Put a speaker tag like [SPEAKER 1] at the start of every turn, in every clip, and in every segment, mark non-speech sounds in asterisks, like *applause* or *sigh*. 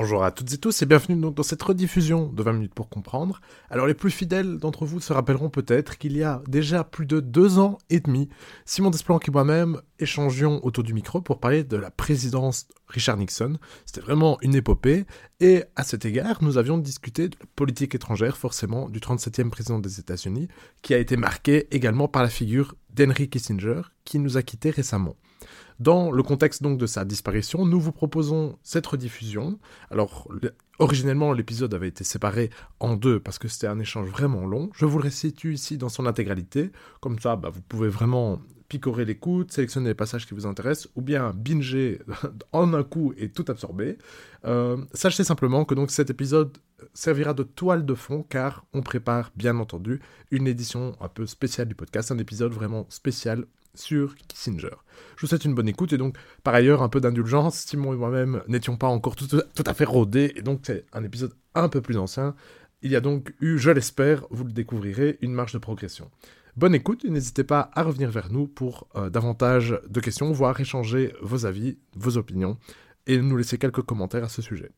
[SPEAKER 1] Bonjour à toutes et tous et bienvenue dans cette rediffusion de 20 minutes pour comprendre. Alors les plus fidèles d'entre vous se rappelleront peut-être qu'il y a déjà plus de deux ans et demi, Simon Desplanques et moi-même échangions autour du micro pour parler de la présidence Richard Nixon. C'était vraiment une épopée et à cet égard nous avions discuté de la politique étrangère forcément du 37e président des États-Unis qui a été marqué également par la figure d'Henry Kissinger qui nous a quittés récemment. Dans le contexte donc de sa disparition, nous vous proposons cette rediffusion. Alors, originellement, l'épisode avait été séparé en deux parce que c'était un échange vraiment long. Je vous le resitue ici dans son intégralité. Comme ça, bah, vous pouvez vraiment picorer l'écoute, sélectionner les passages qui vous intéressent, ou bien binger *laughs* en un coup et tout absorber. Euh, sachez simplement que donc cet épisode servira de toile de fond car on prépare bien entendu une édition un peu spéciale du podcast, un épisode vraiment spécial sur Kissinger. Je vous souhaite une bonne écoute et donc par ailleurs un peu d'indulgence. Simon et moi-même n'étions pas encore tout, à fait rodés et donc c'est un épisode un peu plus ancien. Il y a donc eu, je l'espère, vous le découvrirez, une marge de progression. Bonne écoute et n'hésitez pas à revenir vers nous pour euh, davantage de questions, voire échanger vos avis, vos opinions et nous laisser quelques commentaires à ce sujet.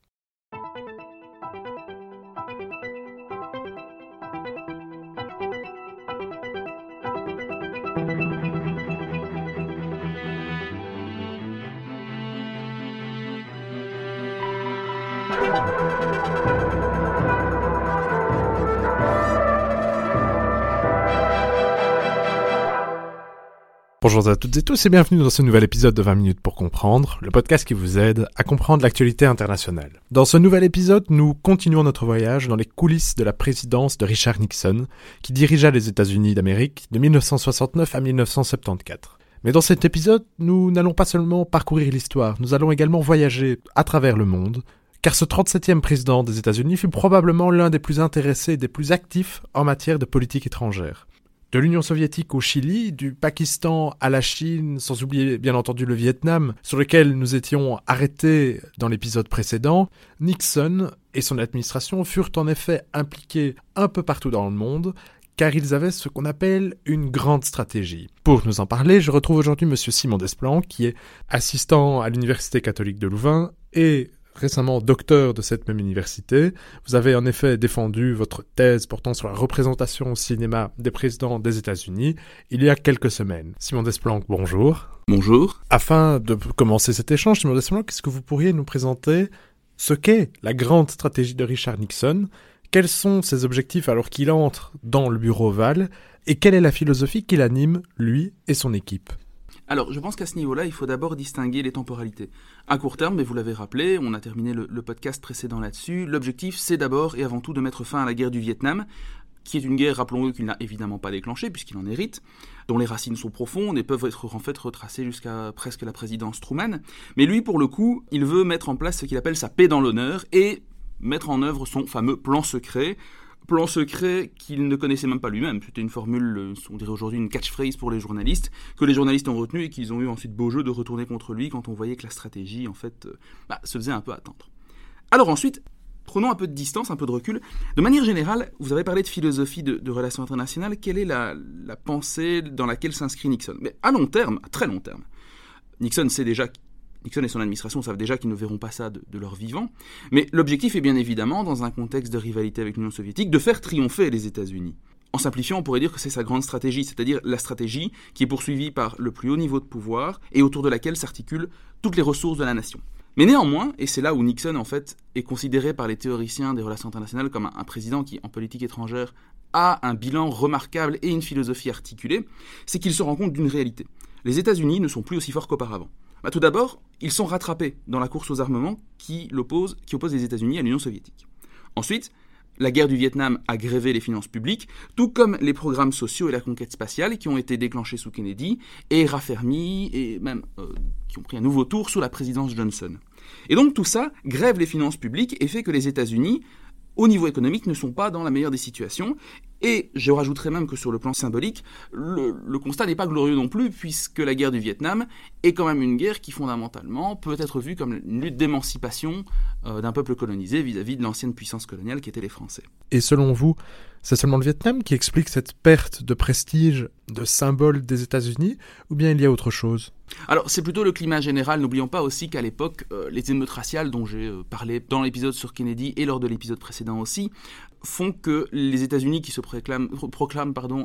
[SPEAKER 1] Bonjour à toutes et tous et bienvenue dans ce nouvel épisode de 20 minutes pour comprendre, le podcast qui vous aide à comprendre l'actualité internationale. Dans ce nouvel épisode, nous continuons notre voyage dans les coulisses de la présidence de Richard Nixon, qui dirigea les États-Unis d'Amérique de 1969 à 1974. Mais dans cet épisode, nous n'allons pas seulement parcourir l'histoire, nous allons également voyager à travers le monde, car ce 37e président des États-Unis fut probablement l'un des plus intéressés et des plus actifs en matière de politique étrangère. De l'Union soviétique au Chili, du Pakistan à la Chine, sans oublier bien entendu le Vietnam, sur lequel nous étions arrêtés dans l'épisode précédent, Nixon et son administration furent en effet impliqués un peu partout dans le monde, car ils avaient ce qu'on appelle une grande stratégie. Pour nous en parler, je retrouve aujourd'hui M. Simon Desplan, qui est assistant à l'Université catholique de Louvain et récemment docteur de cette même université. Vous avez en effet défendu votre thèse portant sur la représentation au cinéma des présidents des États-Unis il y a quelques semaines. Simon Desplanques, bonjour.
[SPEAKER 2] Bonjour.
[SPEAKER 1] Afin de commencer cet échange, Simon Desplanques, est-ce que vous pourriez nous présenter ce qu'est la grande stratégie de Richard Nixon? Quels sont ses objectifs alors qu'il entre dans le bureau ovale? Et quelle est la philosophie qui l'anime, lui et son équipe?
[SPEAKER 2] Alors, je pense qu'à ce niveau-là, il faut d'abord distinguer les temporalités. À court terme, mais vous l'avez rappelé, on a terminé le, podcast précédent là-dessus, l'objectif, c'est d'abord et avant tout de mettre fin à la guerre du Vietnam, qui est une guerre, rappelons-le, qu'il n'a évidemment pas déclenchée, puisqu'il en hérite, dont les racines sont profondes et peuvent être en fait retracées jusqu'à presque la présidence Truman. Mais lui, pour le coup, il veut mettre en place ce qu'il appelle sa paix dans l'honneur et mettre en œuvre son fameux plan secret, plan secret qu'il ne connaissait même pas lui-même. C'était une formule, euh, on dirait aujourd'hui une catchphrase pour les journalistes, que les journalistes ont retenu et qu'ils ont eu ensuite beau jeu de retourner contre lui quand on voyait que la stratégie, en fait, euh, bah, se faisait un peu attendre. Alors ensuite, prenons un peu de distance, un peu de recul. De manière générale, vous avez parlé de philosophie de, relations internationales. Quelle est la, la pensée dans laquelle s'inscrit Nixon? Mais à long terme, à très long terme, Nixon sait déjà Nixon et son administration savent déjà qu'ils ne verront pas ça de, leur vivant. Mais l'objectif est bien évidemment, dans un contexte de rivalité avec l'Union soviétique, de faire triompher les États-Unis. En simplifiant, on pourrait dire que c'est sa grande stratégie, c'est-à-dire la stratégie qui est poursuivie par le plus haut niveau de pouvoir et autour de laquelle s'articulent toutes les ressources de la nation. Mais néanmoins, et c'est là où Nixon en fait est considéré par les théoriciens des relations internationales comme un, un président qui, en politique étrangère, a un bilan remarquable et une philosophie articulée, c'est qu'il se rend compte d'une réalité. Les États-Unis ne sont plus aussi forts qu'auparavant. Bah, tout d'abord, ils sont rattrapés dans la course aux armements qui, oppose, les États-Unis à l'Union soviétique. Ensuite, la guerre du Vietnam a grévé les finances publiques, tout comme les programmes sociaux et la conquête spatiale qui ont été déclenchés sous Kennedy et raffermis et même euh, qui ont pris un nouveau tour sous la présidence Johnson. Et donc tout ça grève les finances publiques et fait que les États-Unis, au niveau économique, ne sont pas dans la meilleure des situations Et je rajouterais même que sur le plan symbolique, le, constat n'est pas glorieux non plus, puisque la guerre du Vietnam est quand même une guerre qui fondamentalement peut être vue comme une lutte d'émancipation euh, d'un peuple colonisé vis-à-vis de l'ancienne puissance coloniale qui étaient les Français.
[SPEAKER 1] Et selon vous, c'est seulement le Vietnam qui explique cette perte de prestige, de symbole des États-Unis, ou bien il y a autre chose?
[SPEAKER 2] Alors c'est plutôt le climat général. N'oublions pas aussi qu'à l'époque, euh, les émeutes raciales dont j'ai euh, parlé dans l'épisode sur Kennedy et lors de l'épisode précédent aussi, font que les États-Unis, qui se proclament,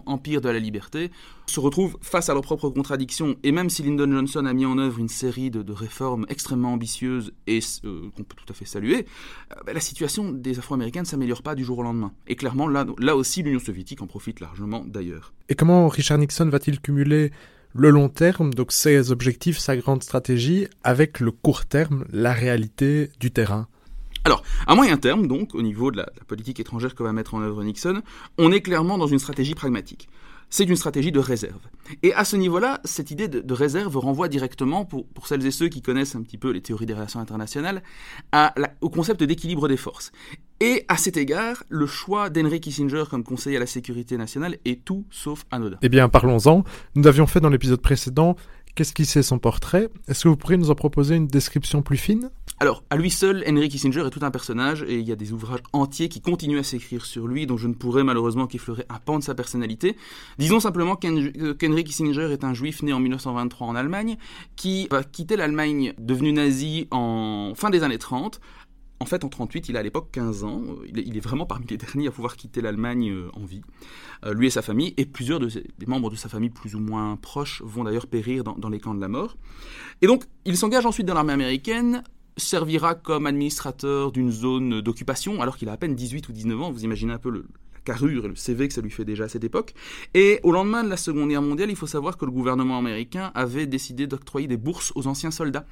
[SPEAKER 2] empire de la liberté, se retrouvent face à leurs propres contradictions. Et même si Lyndon Johnson a mis en œuvre une série de, réformes extrêmement ambitieuses et euh, qu'on peut tout à fait saluer, euh, bah, la situation des Afro-Américains ne s'améliore pas du jour au lendemain. Et clairement, là, là aussi, l'Union soviétique en profite largement d'ailleurs.
[SPEAKER 1] Et comment Richard Nixon va-t-il cumuler le long terme, donc ses objectifs, sa grande stratégie, avec le court terme, la réalité du terrain?
[SPEAKER 2] Alors, à moyen terme, donc, au niveau de la, politique étrangère que va mettre en œuvre Nixon, on est clairement dans une stratégie pragmatique. C'est une stratégie de réserve. Et à ce niveau-là, cette idée de, réserve renvoie directement, pour, celles et ceux qui connaissent un petit peu les théories des relations internationales, au concept d'équilibre des forces. Et à cet égard, le choix d'Henry Kissinger comme conseiller à la sécurité nationale est tout sauf anodin.
[SPEAKER 1] Eh bien, parlons-en. Nous avions fait dans l'épisode précédent Qu'est-ce qui c'est son portrait? Est-ce que vous pourriez nous en proposer une description plus fine?
[SPEAKER 2] Alors, à lui seul, Henry Kissinger est tout un personnage et il y a des ouvrages entiers qui continuent à s'écrire sur lui, dont je ne pourrais malheureusement qu'effleurer un pan de sa personnalité. Disons simplement qu'Henry Kissinger est un juif né en 1923 en Allemagne, qui va quitter l'Allemagne devenue nazie en fin des années 30 en fait, en 38, il a à l'époque 15 ans. Il est, vraiment parmi les derniers à pouvoir quitter l'Allemagne euh, en vie. Euh, lui et sa famille, et plusieurs des membres de sa famille plus ou moins proches vont d'ailleurs périr dans, les camps de la mort. Et donc, il s'engage ensuite dans l'armée américaine servira comme administrateur d'une zone d'occupation alors qu'il a à peine 18 ou 19 ans. Vous imaginez un peu le, carrure et le CV que ça lui fait déjà à cette époque. Et au lendemain de la Seconde Guerre mondiale, il faut savoir que le gouvernement américain avait décidé d'octroyer des bourses aux anciens soldats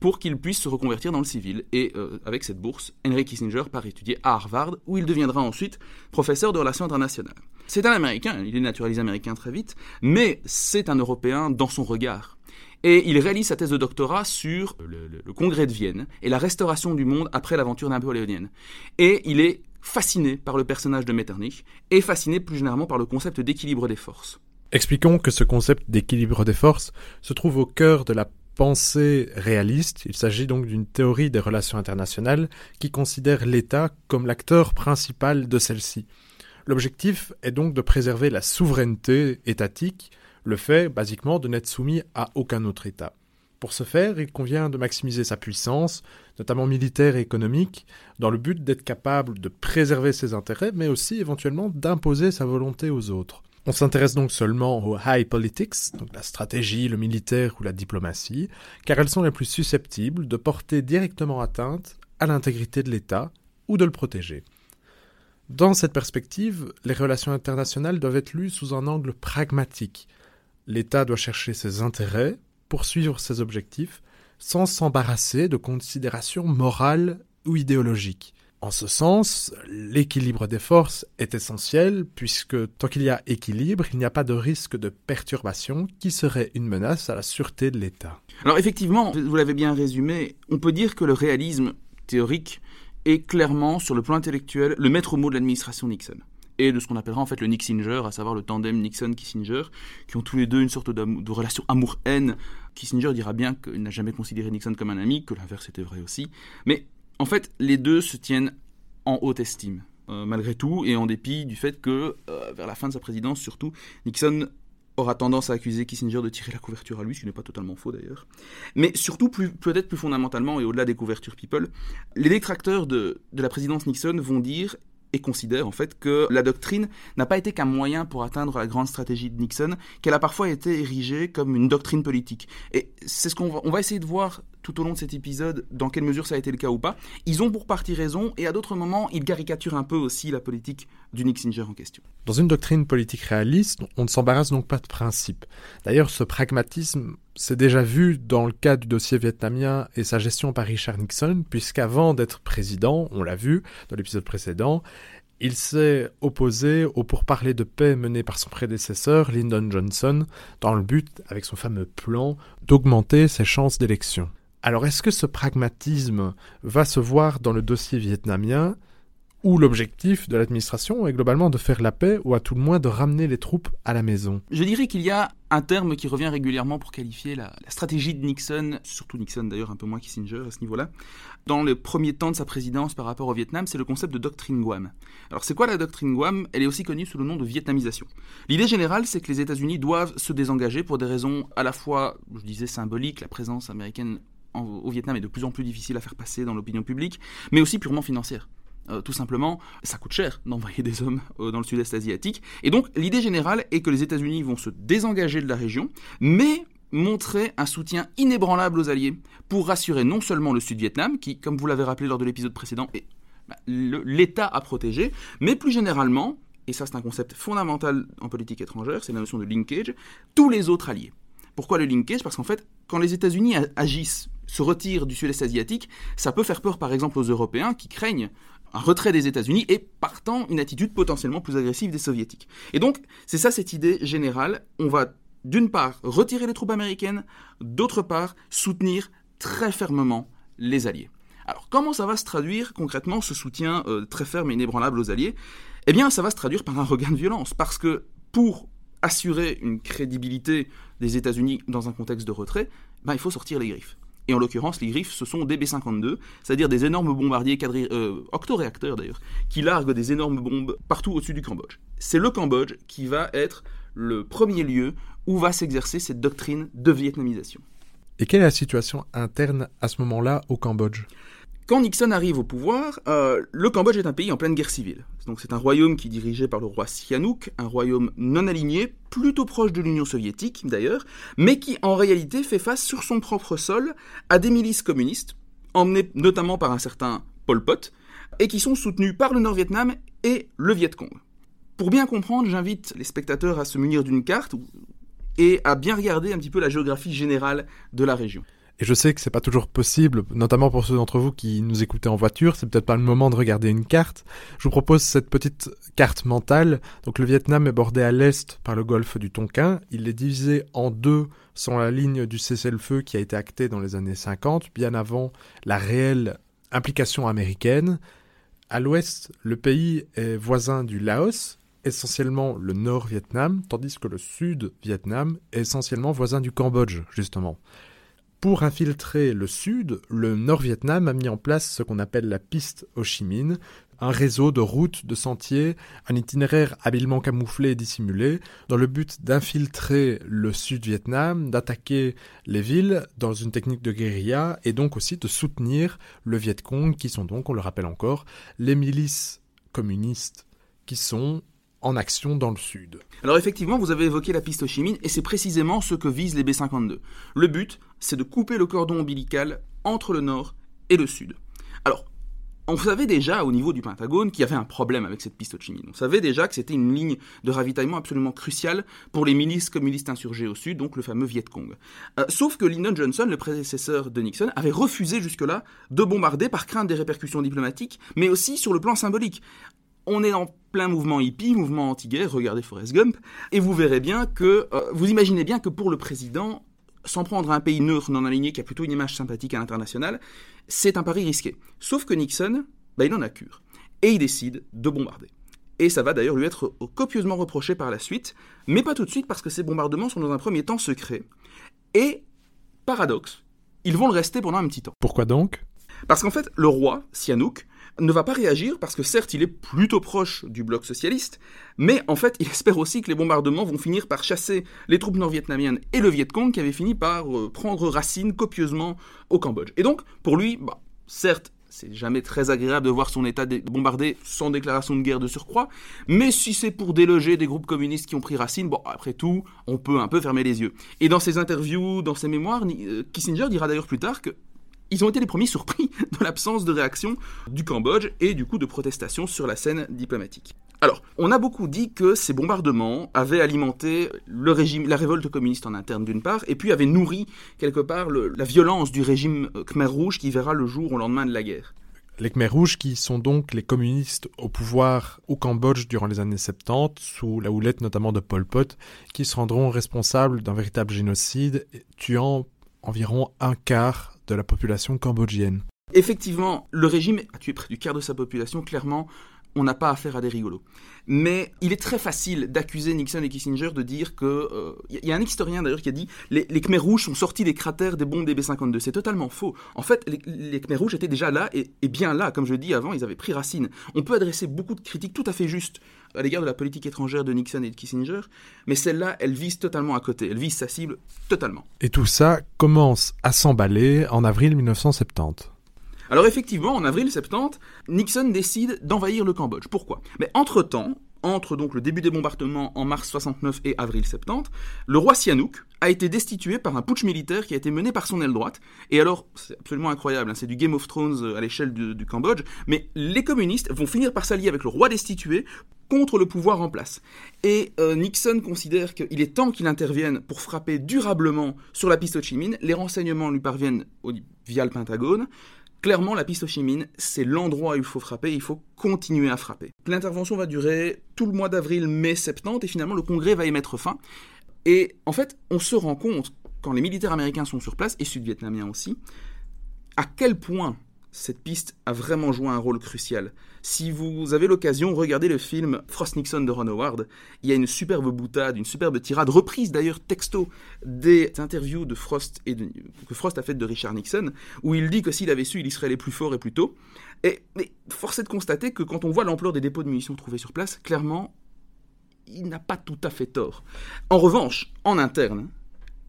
[SPEAKER 2] pour qu'ils puissent se reconvertir dans le civil. Et euh, avec cette bourse, Henry Kissinger part étudier à Harvard où il deviendra ensuite professeur de relations internationales. C'est un Américain, il est naturalisé américain très vite, mais c'est un Européen dans son regard. Et il réalise sa thèse de doctorat sur le, congrès de Vienne et la restauration du monde après l'aventure napoléonienne. Et il est fasciné par le personnage de Metternich et fasciné plus généralement par le concept d'équilibre des forces.
[SPEAKER 1] Expliquons que ce concept d'équilibre des forces se trouve au cœur de la pensée réaliste. Il s'agit donc d'une théorie des relations internationales qui considère l'État comme l'acteur principal de celle-ci. L'objectif est donc de préserver la souveraineté étatique le fait, basiquement, de n'être soumis à aucun autre État. Pour ce faire, il convient de maximiser sa puissance, notamment militaire et économique, dans le but d'être capable de préserver ses intérêts, mais aussi éventuellement d'imposer sa volonté aux autres. On s'intéresse donc seulement aux high politics, donc la stratégie, le militaire ou la diplomatie, car elles sont les plus susceptibles de porter directement atteinte à l'intégrité de l'État ou de le protéger. Dans cette perspective, les relations internationales doivent être lues sous un angle pragmatique, L'État doit chercher ses intérêts, poursuivre ses objectifs, sans s'embarrasser de considérations morales ou idéologiques. En ce sens, l'équilibre des forces est essentiel puisque tant qu'il y a équilibre, il n'y a pas de risque de perturbation qui serait une menace à la sûreté de l'État.
[SPEAKER 2] Alors effectivement, vous l'avez bien résumé, on peut dire que le réalisme théorique est clairement, sur le plan intellectuel, le maître mot de l'administration Nixon et de ce qu'on appellera en fait le Nixinger, à savoir le tandem Nixon-Kissinger, qui ont tous les deux une sorte de relation amour-haine. Kissinger dira bien qu'il n'a jamais considéré Nixon comme un ami, que l'inverse était vrai aussi. Mais en fait, les deux se tiennent en haute estime, euh, malgré tout, et en dépit du fait que, euh, vers la fin de sa présidence surtout, Nixon aura tendance à accuser Kissinger de tirer la couverture à lui, ce qui n'est pas totalement faux d'ailleurs. Mais surtout, peut-être plus fondamentalement et au-delà des couvertures people, les détracteurs de, de la présidence Nixon vont dire et considère en fait que la doctrine n'a pas été qu'un moyen pour atteindre la grande stratégie de Nixon, qu'elle a parfois été érigée comme une doctrine politique. Et c'est ce qu'on va, essayer de voir tout au long de cet épisode dans quelle mesure ça a été le cas ou pas. Ils ont pour partie raison et à d'autres moments ils caricaturent un peu aussi la politique du Nixinger en question.
[SPEAKER 1] Dans une doctrine politique réaliste, on ne s'embarrasse donc pas de principe. D'ailleurs, ce pragmatisme s'est déjà vu dans le cas du dossier vietnamien et sa gestion par Richard Nixon, puisqu'avant d'être président, on l'a vu dans l'épisode précédent, il s'est opposé au pourparlers de paix mené par son prédécesseur, Lyndon Johnson, dans le but, avec son fameux plan, d'augmenter ses chances d'élection. Alors est-ce que ce pragmatisme va se voir dans le dossier vietnamien où l'objectif de l'administration est globalement de faire la paix ou à tout le moins de ramener les troupes à la maison?
[SPEAKER 2] Je dirais qu'il y a un terme qui revient régulièrement pour qualifier la, stratégie de Nixon, surtout Nixon d'ailleurs un peu moins Kissinger à ce niveau-là, dans les premiers temps de sa présidence par rapport au Vietnam, c'est le concept de doctrine Guam. Alors c'est quoi la doctrine Guam? Elle est aussi connue sous le nom de vietnamisation. L'idée générale, c'est que les États-Unis doivent se désengager pour des raisons à la fois, je disais, symboliques, la présence américaine au Vietnam est de plus en plus difficile à faire passer dans l'opinion publique, mais aussi purement financière. Euh, tout simplement, ça coûte cher d'envoyer des hommes euh, dans le sud-est asiatique. Et donc, l'idée générale est que les États-Unis vont se désengager de la région, mais montrer un soutien inébranlable aux Alliés pour rassurer non seulement le Sud-Vietnam, qui, comme vous l'avez rappelé lors de l'épisode précédent, est bah, l'État à protéger, mais plus généralement, et ça c'est un concept fondamental en politique étrangère, c'est la notion de linkage, tous les autres alliés. Pourquoi le linkage? Parce qu'en fait, quand les États-Unis agissent, se retirent du sud-est asiatique, ça peut faire peur par exemple aux Européens qui craignent un retrait des États-Unis et partant une attitude potentiellement plus agressive des Soviétiques. Et donc, c'est ça cette idée générale. On va d'une part retirer les troupes américaines, d'autre part soutenir très fermement les Alliés. Alors, comment ça va se traduire concrètement ce soutien euh, très ferme et inébranlable aux Alliés? Eh bien, ça va se traduire par un regain de violence, parce que pour assurer une crédibilité des États-Unis dans un contexte de retrait, ben, il faut sortir les griffes. Et en l'occurrence, les griffes, ce sont des B-52, c'est-à-dire des énormes bombardiers euh, octoréacteurs d'ailleurs, qui larguent des énormes bombes partout au-dessus du Cambodge. C'est le Cambodge qui va être le premier lieu où va s'exercer cette doctrine de vietnamisation.
[SPEAKER 1] Et quelle est la situation interne à ce moment-là au Cambodge?
[SPEAKER 2] Quand Nixon arrive au pouvoir, euh, le Cambodge est un pays en pleine guerre civile. Donc c'est un royaume qui est dirigé par le roi Sihanouk, un royaume non aligné, plutôt proche de l'Union soviétique d'ailleurs, mais qui en réalité fait face sur son propre sol à des milices communistes, emmenées notamment par un certain Pol Pot, et qui sont soutenues par le Nord-Vietnam et le Viet Cong. Pour bien comprendre, j'invite les spectateurs à se munir d'une carte et à bien regarder un petit peu la géographie générale de la région.
[SPEAKER 1] Et je sais que c'est pas toujours possible, notamment pour ceux d'entre vous qui nous écoutez en voiture, c'est peut-être pas le moment de regarder une carte. Je vous propose cette petite carte mentale. Donc le Vietnam est bordé à l'est par le golfe du Tonkin. Il est divisé en deux sans la ligne du cessez-le-feu qui a été actée dans les années 50, bien avant la réelle implication américaine. À l'ouest, le pays est voisin du Laos, essentiellement le nord-Vietnam, tandis que le sud-Vietnam est essentiellement voisin du Cambodge, justement. Pour infiltrer le sud, le Nord-Vietnam a mis en place ce qu'on appelle la piste Ho Chi Minh, un réseau de routes, de sentiers, un itinéraire habilement camouflé et dissimulé, dans le but d'infiltrer le Sud-Vietnam, d'attaquer les villes dans une technique de guérilla, et donc aussi de soutenir le Viet Cong, qui sont donc, on le rappelle encore, les milices communistes qui sont en action dans le sud.
[SPEAKER 2] Alors effectivement, vous avez évoqué la piste Ho Chi Minh, et c'est précisément ce que visent les B-52. Le but, c'est de couper le cordon ombilical entre le nord et le sud. Alors, on savait déjà au niveau du Pentagone qu'il y avait un problème avec cette piste Ho Chi Minh. On savait déjà que c'était une ligne de ravitaillement absolument cruciale pour les milices communistes insurgées au sud, donc le fameux Viet Cong. Euh, sauf que Lyndon Johnson, le prédécesseur de Nixon, avait refusé jusque-là de bombarder par crainte des répercussions diplomatiques, mais aussi sur le plan symbolique on est en plein mouvement hippie, mouvement anti-guerre, regardez Forrest Gump, et vous verrez bien que, euh, vous imaginez bien que pour le président, s'en prendre à un pays neutre, non aligné, qui a plutôt une image sympathique à l'international, c'est un pari risqué. Sauf que Nixon, bah, il en a cure. Et il décide de bombarder. Et ça va d'ailleurs lui être copieusement reproché par la suite, mais pas tout de suite parce que ces bombardements sont dans un premier temps secrets. Et, paradoxe, ils vont le rester pendant un petit temps.
[SPEAKER 1] Pourquoi donc?
[SPEAKER 2] Parce qu'en fait, le roi, Sihanouk, ne va pas réagir parce que certes il est plutôt proche du bloc socialiste, mais en fait il espère aussi que les bombardements vont finir par chasser les troupes nord-vietnamiennes et le Viet Cong qui avaient fini par euh, prendre racine copieusement au Cambodge. Et donc pour lui, bah, certes c'est jamais très agréable de voir son État bombardé sans déclaration de guerre de surcroît, mais si c'est pour déloger des groupes communistes qui ont pris racine, bon, après tout, on peut un peu fermer les yeux. Et dans ses interviews, dans ses mémoires, euh, Kissinger dira d'ailleurs plus tard que ils ont été les premiers surpris *laughs* de l'absence de réaction du Cambodge et du coup de protestation sur la scène diplomatique. Alors, on a beaucoup dit que ces bombardements avaient alimenté le régime, la révolte communiste en interne d'une part, et puis avaient nourri quelque part la violence du régime Khmer Rouge qui verra le jour au lendemain de la guerre.
[SPEAKER 1] Les Khmer Rouges qui sont donc les communistes au pouvoir au Cambodge durant les années 70, sous la houlette notamment de Pol Pot, qui se rendront responsables d'un véritable génocide, tuant environ un quart de la population cambodgienne.
[SPEAKER 2] Effectivement, le régime a tué près du quart de sa population, clairement, on n'a pas affaire à des rigolos. Mais il est très facile d'accuser Nixon et Kissinger de dire que... Il euh, y a un historien d'ailleurs qui a dit les, les Khmers rouges sont sortis des cratères des bombes des B-52. C'est totalement faux. En fait, les, Khmers rouges étaient déjà là et, et, bien là. Comme je dis avant, ils avaient pris racine. On peut adresser beaucoup de critiques tout à fait justes à l'égard de la politique étrangère de Nixon et de Kissinger, mais celle-là, elle vise totalement à côté. Elle vise sa cible totalement.
[SPEAKER 1] Et tout ça commence à s'emballer en avril 1970.
[SPEAKER 2] Alors effectivement, en avril 70, Nixon décide d'envahir le Cambodge. Pourquoi? Mais entre-temps, entre donc le début des bombardements en mars 69 et avril 70, le roi Sihanouk a été destitué par un putsch militaire qui a été mené par son aile droite. Et alors, c'est absolument incroyable, hein, c'est du Game of Thrones euh, à l'échelle du, du, Cambodge, mais les communistes vont finir par s'allier avec le roi destitué contre le pouvoir en place. Et euh, Nixon considère qu'il est temps qu'il intervienne pour frapper durablement sur la piste Ho Chi Minh. Les renseignements lui parviennent au, via le Pentagone. Clairement, la piste Ho Chi Minh, c'est l'endroit où il faut frapper, il faut continuer à frapper. L'intervention va durer tout le mois d'avril, mai, 70, et finalement le Congrès va y mettre fin. Et en fait, on se rend compte, quand les militaires américains sont sur place, et sud-vietnamiens aussi, à quel point cette piste a vraiment joué un rôle crucial. Si vous avez l'occasion, regardez le film Frost Nixon de Ron Howard. Il y a une superbe boutade, une superbe tirade, reprise d'ailleurs texto des interviews de Frost et de, que Frost a faites de Richard Nixon, où il dit que s'il avait su, il y serait allé plus fort et plus tôt. Et, mais force est de constater que quand on voit l'ampleur des dépôts de munitions trouvés sur place, clairement, il n'a pas tout à fait tort. En revanche, en interne,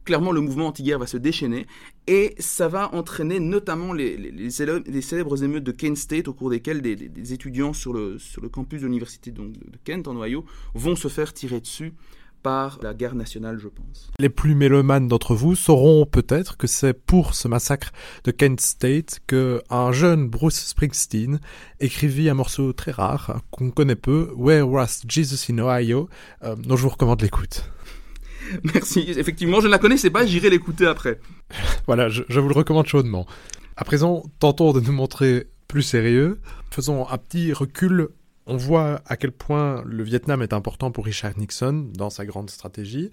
[SPEAKER 2] clairement le mouvement anti-guerre va se déchaîner et ça va entraîner notamment les, célèbres, émeutes de Kent State au cours desquelles des, étudiants sur le, sur le campus de l'université de Kent en Ohio vont se faire tirer dessus par la guerre nationale, je pense.
[SPEAKER 1] Les plus mélomanes d'entre vous sauront peut-être que c'est pour ce massacre de Kent State que un jeune Bruce Springsteen écrivit un morceau très rare qu'on connaît peu, Where Was Jesus in Ohio, euh, dont je vous recommande l'écoute. *laughs*
[SPEAKER 2] Merci. Effectivement, je ne la connaissais pas, j'irai l'écouter après. *laughs*
[SPEAKER 1] voilà, je, je, vous le recommande chaudement. À présent, tentons de nous montrer plus sérieux. Faisons un petit recul. On voit à quel point le Vietnam est important pour Richard Nixon dans sa grande stratégie.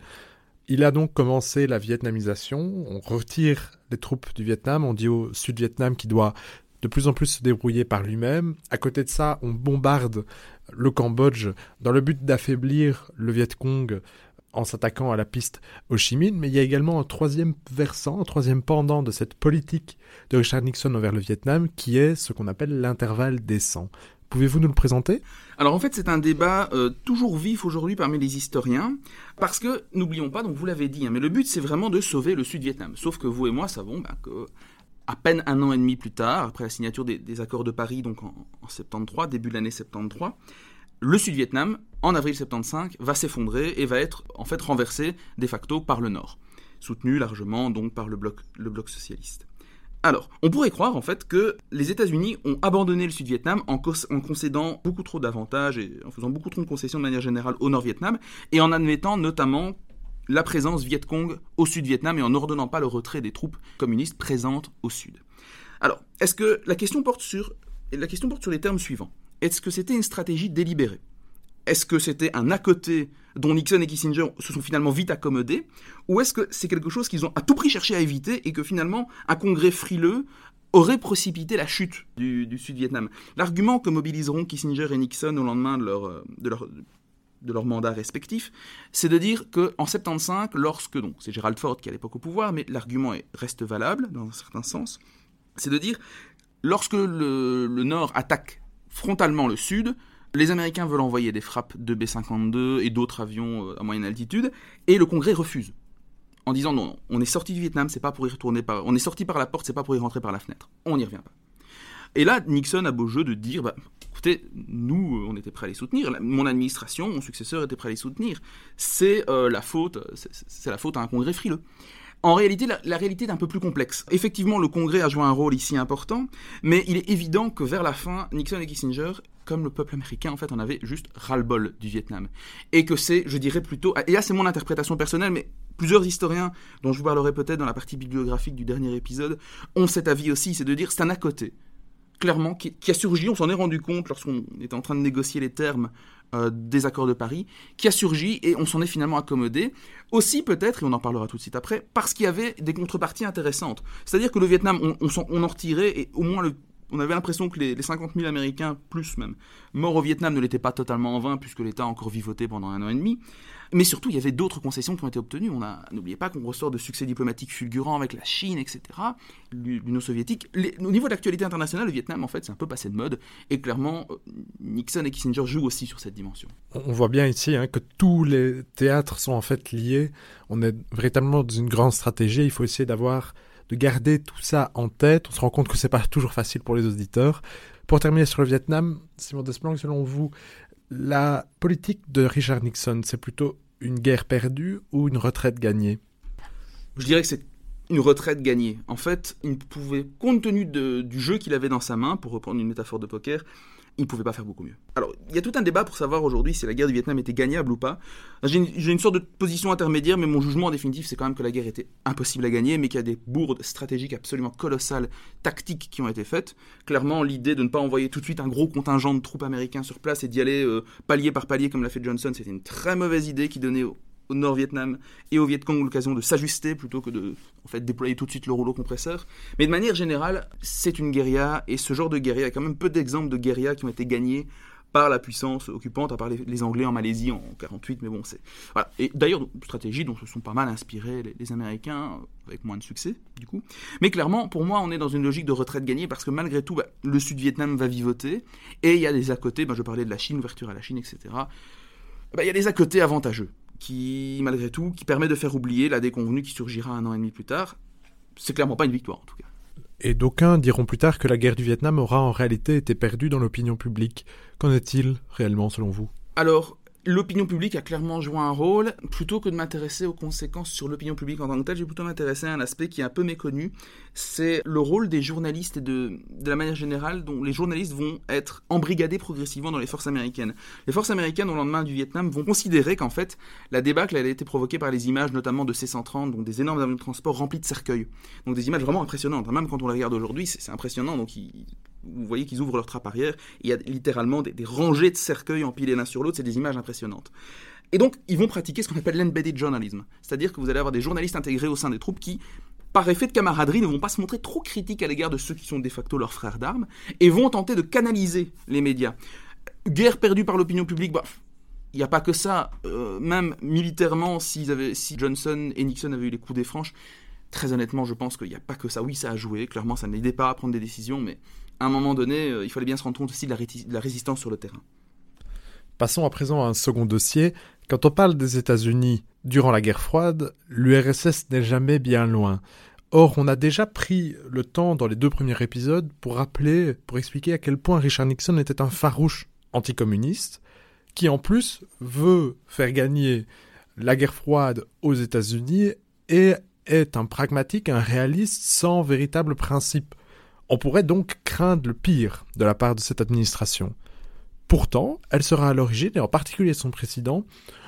[SPEAKER 1] Il a donc commencé la vietnamisation. On retire les troupes du Vietnam. On dit au Sud-Vietnam qu'il doit de plus en plus se débrouiller par lui-même. À côté de ça, on bombarde le Cambodge dans le but d'affaiblir le Viet Cong en s'attaquant à la piste Ho Chi Minh, mais il y a également un troisième versant, un troisième pendant de cette politique de Richard Nixon envers le Vietnam, qui est ce qu'on appelle l'intervalle décent. Pouvez-vous nous le présenter?
[SPEAKER 2] Alors en fait c'est un débat euh, toujours vif aujourd'hui parmi les historiens, parce que n'oublions pas, donc vous l'avez dit, hein, mais le but c'est vraiment de sauver le Sud-Vietnam. Sauf que vous et moi savons bah, que à peine un an et demi plus tard, après la signature des, des accords de Paris, donc en, en 73, début de l'année 73, le Sud-Vietnam, en avril 75, va s'effondrer et va être en fait renversé de facto par le Nord, soutenu largement donc par le bloc, socialiste. Alors, on pourrait croire en fait que les États-Unis ont abandonné le Sud-Vietnam en, en, concédant beaucoup trop d'avantages et en faisant beaucoup trop de concessions de manière générale au Nord-Vietnam et en admettant notamment la présence Viet Cong au Sud-Vietnam et en n'ordonnant pas le retrait des troupes communistes présentes au Sud. Alors, est-ce que la question porte sur les termes suivants? Est-ce que c'était une stratégie délibérée? Est-ce que c'était un à côté dont Nixon et Kissinger se sont finalement vite accommodés? Ou est-ce que c'est quelque chose qu'ils ont à tout prix cherché à éviter et que finalement un congrès frileux aurait précipité la chute du, Sud-Vietnam? L'argument que mobiliseront Kissinger et Nixon au lendemain de leur, de leur, c'est de dire qu'en 75, lorsque, donc c'est Gerald Ford qui est à l'époque au pouvoir, mais l'argument reste valable dans un certain sens, c'est de dire lorsque le Nord attaque frontalement le sud. Les Américains veulent envoyer des frappes de B-52 et d'autres avions à moyenne altitude, et le Congrès refuse. En disant non, on est sorti du Vietnam, c'est pas pour y retourner par. On est sorti par la porte, c'est pas pour y rentrer par la fenêtre. On n'y revient pas. Et là, Nixon a beau jeu de dire bah, écoutez, nous, on était prêts à les soutenir. Mon administration, mon successeur était prêt à les soutenir. C'est euh, la faute, c'est la faute à un Congrès frileux. En réalité, la, réalité est un peu plus complexe. Effectivement, le Congrès a joué un rôle ici important, mais il est évident que vers la fin, Nixon et Kissinger, comme le peuple américain, en fait, en avait juste ras-le-bol du Vietnam. Et que c'est, je dirais plutôt, et là c'est mon interprétation personnelle, mais plusieurs historiens, dont je vous parlerai peut-être dans la partie bibliographique du dernier épisode, ont cet avis aussi, c'est de dire c'est un à côté. Clairement, qui, a surgi, on s'en est rendu compte lorsqu'on était en train de négocier les termes euh, des accords de Paris, qui a surgi et on s'en est finalement accommodé. Aussi peut-être, et on en parlera tout de suite après, parce qu'il y avait des contreparties intéressantes. C'est-à-dire que le Vietnam, on, on, en retirait et au moins le, on avait l'impression que les, les, 50 000 Américains, plus même, morts au Vietnam ne l'étaient pas totalement en vain, puisque l'État a encore vivoté pendant un an et demi. Mais surtout, il y avait d'autres concessions qui ont été obtenues. On n'oubliez pas qu'on ressort de succès diplomatiques fulgurants avec la Chine, etc., l'Union soviétique. au niveau de l'actualité internationale, le Vietnam, en fait, c'est un peu passé de mode. Et clairement, euh, Nixon et Kissinger jouent aussi sur cette dimension.
[SPEAKER 1] On voit bien ici hein, que tous les théâtres sont en fait liés. On est véritablement dans une grande stratégie. Il faut essayer d'avoir de garder tout ça en tête. On se rend compte que c'est pas toujours facile pour les auditeurs. Pour terminer sur le Vietnam, Simon Desplanques, selon vous, la politique de Richard Nixon, c'est plutôt une guerre perdue ou une retraite gagnée?
[SPEAKER 2] Je dirais que c'est une retraite gagnée. En fait, il pouvait, compte tenu du jeu qu'il avait dans sa main, pour reprendre une métaphore de poker, il ne pouvait pas faire beaucoup mieux. Alors, il y a tout un débat pour savoir aujourd'hui si la guerre du Vietnam était gagnable ou pas. J'ai une, sorte de position intermédiaire, mais mon jugement en définitive, c'est quand même que la guerre était impossible à gagner, mais qu'il y a des bourdes stratégiques absolument colossales, tactiques qui ont été faites. Clairement, l'idée de ne pas envoyer tout de suite un gros contingent de troupes américains sur place et d'y aller euh, palier par palier comme l'a fait Johnson, c'était une très mauvaise idée qui donnait au Nord-Vietnam et au Vietcong l'occasion de s'ajuster plutôt que de en fait, déployer tout de suite le rouleau compresseur. Mais de manière générale, c'est une guérilla et ce genre de guérilla, il y a quand même peu d'exemples de guérillas qui ont été gagnés par la puissance occupante, à part les, Anglais en Malaisie en 48, mais bon, c'est... Voilà. Et d'ailleurs, stratégie dont se sont pas mal inspirés les, Américains, avec moins de succès, du coup. Mais clairement, pour moi, on est dans une logique de retraite gagnée, parce que malgré tout, bah, le Sud-Vietnam va vivoter, et il y a des à côté, bah, je parlais de la Chine, ouverture à la Chine, etc., bah, il y a des à côté avantageux qui, malgré tout, qui permet de faire oublier la déconvenue qui surgira un an et demi plus tard. C'est clairement pas une victoire, en tout cas.
[SPEAKER 1] Et d'aucuns diront plus tard que la guerre du Vietnam aura en réalité été perdue dans l'opinion publique. Qu'en est-il réellement selon vous?
[SPEAKER 2] Alors, l'opinion publique a clairement joué un rôle. Plutôt que de m'intéresser aux conséquences sur l'opinion publique en tant que telle, je vais plutôt m'intéresser à un aspect qui est un peu méconnu. C'est le rôle des journalistes et de, la manière générale dont les journalistes vont être embrigadés progressivement dans les forces américaines. Les forces américaines, au lendemain du Vietnam, vont considérer qu'en fait, la débâcle a été provoquée par les images, notamment de C-130, donc des énormes avions de transport remplis de cercueils. Donc des images vraiment impressionnantes. Même quand on les regarde aujourd'hui, c'est impressionnant. Donc ils, vous voyez qu'ils ouvrent leur trappe arrière, il y a littéralement des, rangées de cercueils empilés l'un sur l'autre, c'est des images impressionnantes. Et donc, ils vont pratiquer ce qu'on appelle l'embedded journalism, c'est-à-dire que vous allez avoir des journalistes intégrés au sein des troupes qui, par effet de camaraderie, ne vont pas se montrer trop critiques à l'égard de ceux qui sont de facto leurs frères d'armes, et vont tenter de canaliser les médias. Guerre perdue par l'opinion publique, bah, il n'y a pas que ça. Euh, même militairement, si Johnson et Nixon avaient eu les coups des franches, très honnêtement, je pense qu'il n'y a pas que ça. Oui, ça a joué, clairement, ça n'aidait pas à prendre des décisions, mais à un moment donné, euh, il fallait bien se rendre compte aussi de la, résistance sur le terrain.
[SPEAKER 1] Passons à présent à un second dossier. Quand on parle des États-Unis durant la guerre froide, l'URSS n'est jamais bien loin. Or, on a déjà pris le temps dans les deux premiers épisodes pour rappeler, pour expliquer à quel point Richard Nixon était un farouche anticommuniste, qui en plus veut faire gagner la guerre froide aux États-Unis et est un pragmatique, un réaliste sans véritable principe. On pourrait donc craindre le pire de la part de cette administration. Pourtant, elle sera à l'origine, et en particulier son président,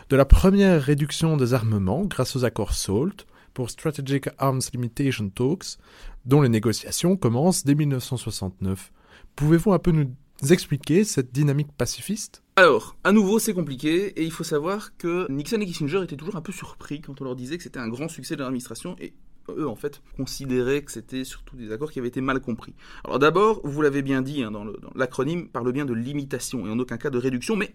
[SPEAKER 1] de la première réduction des armements grâce aux accords SALT pour Strategic Arms Limitation Talks, dont les négociations commencent dès 1969. Pouvez-vous un peu nous expliquer cette dynamique pacifiste?
[SPEAKER 2] Alors, à nouveau, c'est compliqué, et il faut savoir que Nixon et Kissinger étaient toujours un peu surpris quand on leur disait que c'était un grand succès de l'administration, et eux, en fait, considéraient que c'était surtout des accords qui avaient été mal compris. Alors d'abord, vous l'avez bien dit, hein, l'acronyme parle bien de limitation et en aucun cas de réduction, mais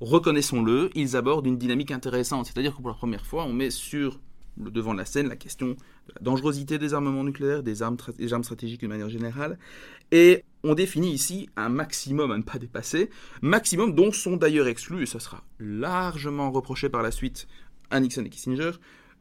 [SPEAKER 2] reconnaissons-le, ils abordent une dynamique intéressante. C'est-à-dire que pour la première fois, on met sur le devant de la scène la question de la dangerosité des armements nucléaires, des armes, des armes stratégiques de manière générale, et on définit ici un maximum à ne pas dépasser, maximum dont sont d'ailleurs exclus, et ça sera largement reproché par la suite à Nixon et Kissinger,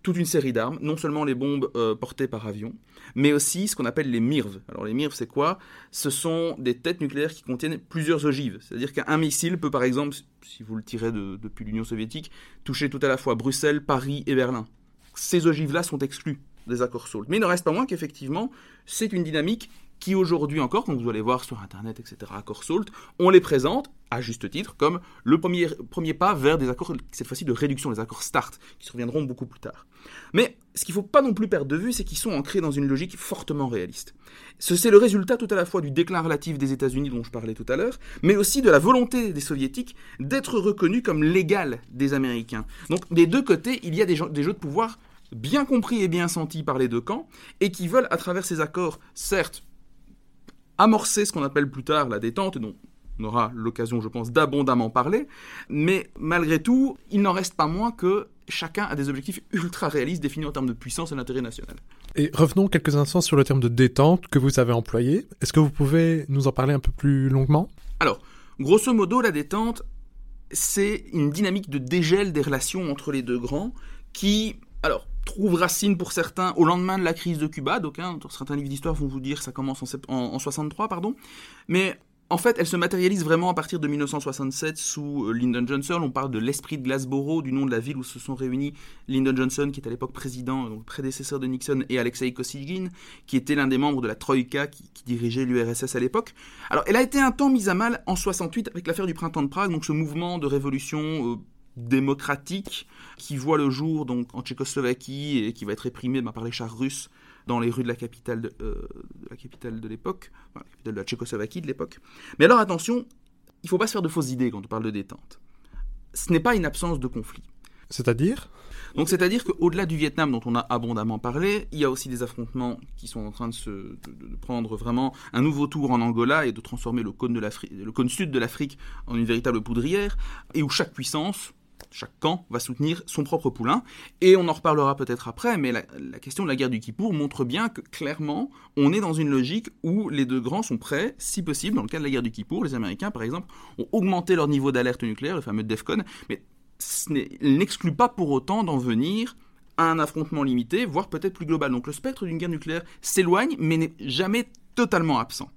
[SPEAKER 2] toute une série d'armes, non seulement les bombes euh, portées par avion, mais aussi ce qu'on appelle les MIRV. Alors les MIRV, c'est quoi? Ce sont des têtes nucléaires qui contiennent plusieurs ogives. C'est-à-dire qu'un missile peut, par exemple, si vous le tirez depuis l'Union soviétique, toucher tout à la fois Bruxelles, Paris et Berlin. Ces ogives-là sont exclues des accords SALT. Mais il ne reste pas moins qu'effectivement, c'est une dynamique qui aujourd'hui encore, quand vous allez voir sur Internet, etc., accords SALT, on les présente à juste titre, comme le premier, premier pas vers des accords, cette fois-ci de réduction, les accords START, qui reviendront beaucoup plus tard. Mais ce qu'il ne faut pas non plus perdre de vue, c'est qu'ils sont ancrés dans une logique fortement réaliste. C'est le résultat tout à la fois du déclin relatif des États-Unis dont je parlais tout à l'heure, mais aussi de la volonté des Soviétiques d'être reconnus comme l'égal des Américains. Donc des deux côtés, il y a des, des jeux de pouvoir bien compris et bien sentis par les deux camps, et qui veulent, à travers ces accords, certes, amorcer ce qu'on appelle plus tard la détente, dont on aura l'occasion, je pense, d'abondamment parler, mais malgré tout, il n'en reste pas moins que chacun a des objectifs ultra réalistes définis en termes de puissance et d'intérêt national.
[SPEAKER 1] Et revenons quelques instants sur le terme de détente que vous avez employé. Est-ce que vous pouvez nous en parler un peu plus longuement?
[SPEAKER 2] Alors, grosso modo, la détente, c'est une dynamique de dégel des relations entre les deux grands qui, alors, trouve racine pour certains au lendemain de la crise de Cuba. Donc, hein, certains livres d'histoire vont vous dire que ça commence en, en, en 63, pardon. Mais en fait, elle se matérialise vraiment à partir de 1967 sous euh, Lyndon Johnson. On parle de l'esprit de Glasboro, du nom de la ville où se sont réunis Lyndon Johnson, qui est à l'époque président, donc prédécesseur de Nixon, et Alexei Kosygin, qui était l'un des membres de la Troïka qui, dirigeait l'URSS à l'époque. Alors, elle a été un temps mise à mal en 68 avec l'affaire du printemps de Prague, donc ce mouvement de révolution euh, démocratique qui voit le jour donc en Tchécoslovaquie et qui va être réprimé bah, par les chars russes dans les rues de la capitale de, euh, la capitale de l'époque, la capitale de la Tchécoslovaquie de l'époque. Mais alors attention, il ne faut pas se faire de fausses idées quand on parle de détente. Ce n'est pas une absence de conflit.
[SPEAKER 1] C'est-à-dire?
[SPEAKER 2] Donc c'est-à-dire qu'au-delà du Vietnam dont on a abondamment parlé, il y a aussi des affrontements qui sont en train de, se, de, prendre vraiment un nouveau tour en Angola et de transformer le cône, de le cône sud de l'Afrique en une véritable poudrière, et où chaque puissance, chaque camp va soutenir son propre poulain. Et on en reparlera peut-être après, mais la, question de la guerre du Kippour montre bien que clairement, on est dans une logique où les deux grands sont prêts, si possible, dans le cas de la guerre du Kippour, les Américains par exemple, ont augmenté leur niveau d'alerte nucléaire, le fameux DEFCON, mais il n'exclut pas pour autant d'en venir à un affrontement limité, voire peut-être plus global. Donc le spectre d'une guerre nucléaire s'éloigne, mais n'est jamais totalement absent.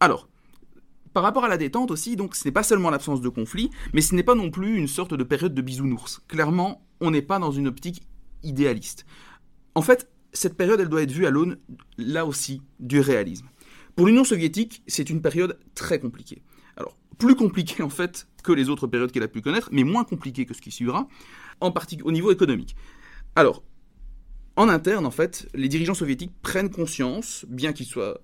[SPEAKER 2] Alors, par rapport à la détente aussi, donc ce n'est pas seulement l'absence de conflit, mais ce n'est pas non plus une sorte de période de bisounours. Clairement, on n'est pas dans une optique idéaliste. En fait, cette période, elle doit être vue à l'aune, là aussi, du réalisme. Pour l'Union soviétique, c'est une période très compliquée. Alors, plus compliquée en fait que les autres périodes qu'elle a pu connaître, mais moins compliquée que ce qui suivra, en particulier au niveau économique. Alors, en interne, en fait, les dirigeants soviétiques prennent conscience, bien qu'ils soient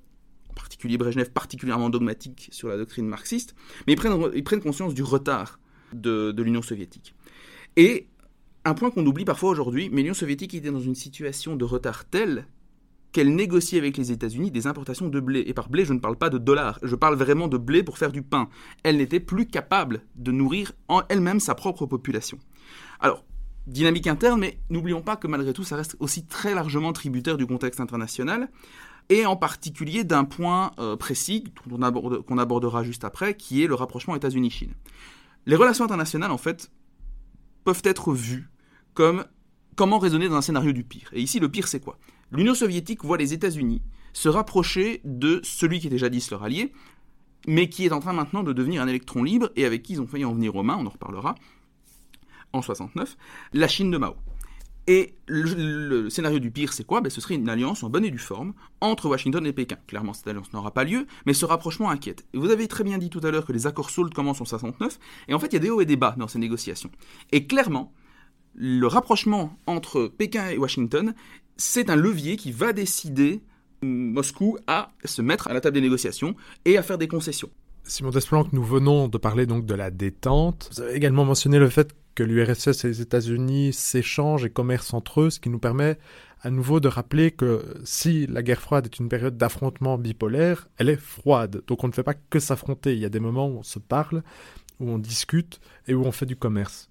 [SPEAKER 2] particulier Brejnev particulièrement dogmatique sur la doctrine marxiste, mais ils prennent, ils prennent conscience du retard de, l'Union soviétique. Et un point qu'on oublie parfois aujourd'hui, mais l'Union soviétique était dans une situation de retard tel qu'elle négocie avec les États-Unis des importations de blé. Et par blé, je ne parle pas de dollars, je parle vraiment de blé pour faire du pain. Elle n'était plus capable de nourrir en elle-même sa propre population. Alors, dynamique interne, mais n'oublions pas que malgré tout, ça reste aussi très largement tributaire du contexte international et en particulier d'un point euh, précis qu'on aborde, abordera juste après, qui est le rapprochement États-Unis-Chine. Les relations internationales, en fait, peuvent être vues comme comment raisonner dans un scénario du pire. Et ici, le pire, c'est quoi? L'Union soviétique voit les États-Unis se rapprocher de celui qui était jadis leur allié, mais qui est en train maintenant de devenir un électron libre et avec qui ils ont failli en venir aux mains, on en reparlera, en 69, la Chine de Mao. Et le, scénario du pire, c'est quoi? Ben, Ce serait une alliance en bonne et due forme entre Washington et Pékin. Clairement, cette alliance n'aura pas lieu, mais ce rapprochement inquiète. Vous avez très bien dit tout à l'heure que les accords SALT commencent en 69, et en fait, il y a des hauts et des bas dans ces négociations. Et clairement, le rapprochement entre Pékin et Washington, c'est un levier qui va décider Moscou à se mettre à la table des négociations et à faire des concessions.
[SPEAKER 1] Simon Desplanques, nous venons de parler donc de la détente. Vous avez également mentionné le fait que l'URSS et les États-Unis s'échangent et commercent entre eux, ce qui nous permet à nouveau de rappeler que si la guerre froide est une période d'affrontement bipolaire, elle est froide. Donc on ne fait pas que s'affronter. Il y a des moments où on se parle, où on discute et où on fait du commerce.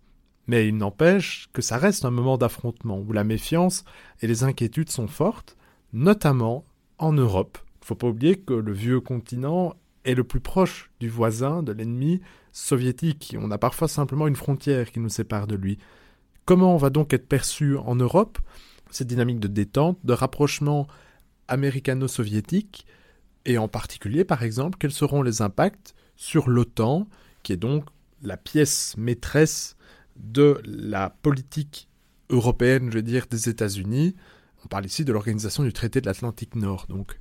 [SPEAKER 1] Mais il n'empêche que ça reste un moment d'affrontement où la méfiance et les inquiétudes sont fortes, notamment en Europe. Il ne faut pas oublier que le vieux continent est le plus proche du voisin, de l'ennemi, soviétique. On a parfois simplement une frontière qui nous sépare de lui. Comment va donc être perçu en Europe Cette dynamique de détente, de rapprochement américano-soviétique, et en particulier, par exemple, quels seront les impacts sur l'OTAN, qui est donc la pièce maîtresse de la politique européenne, je veux dire, des États-Unis. On parle ici de l'organisation du traité de l'Atlantique Nord, donc.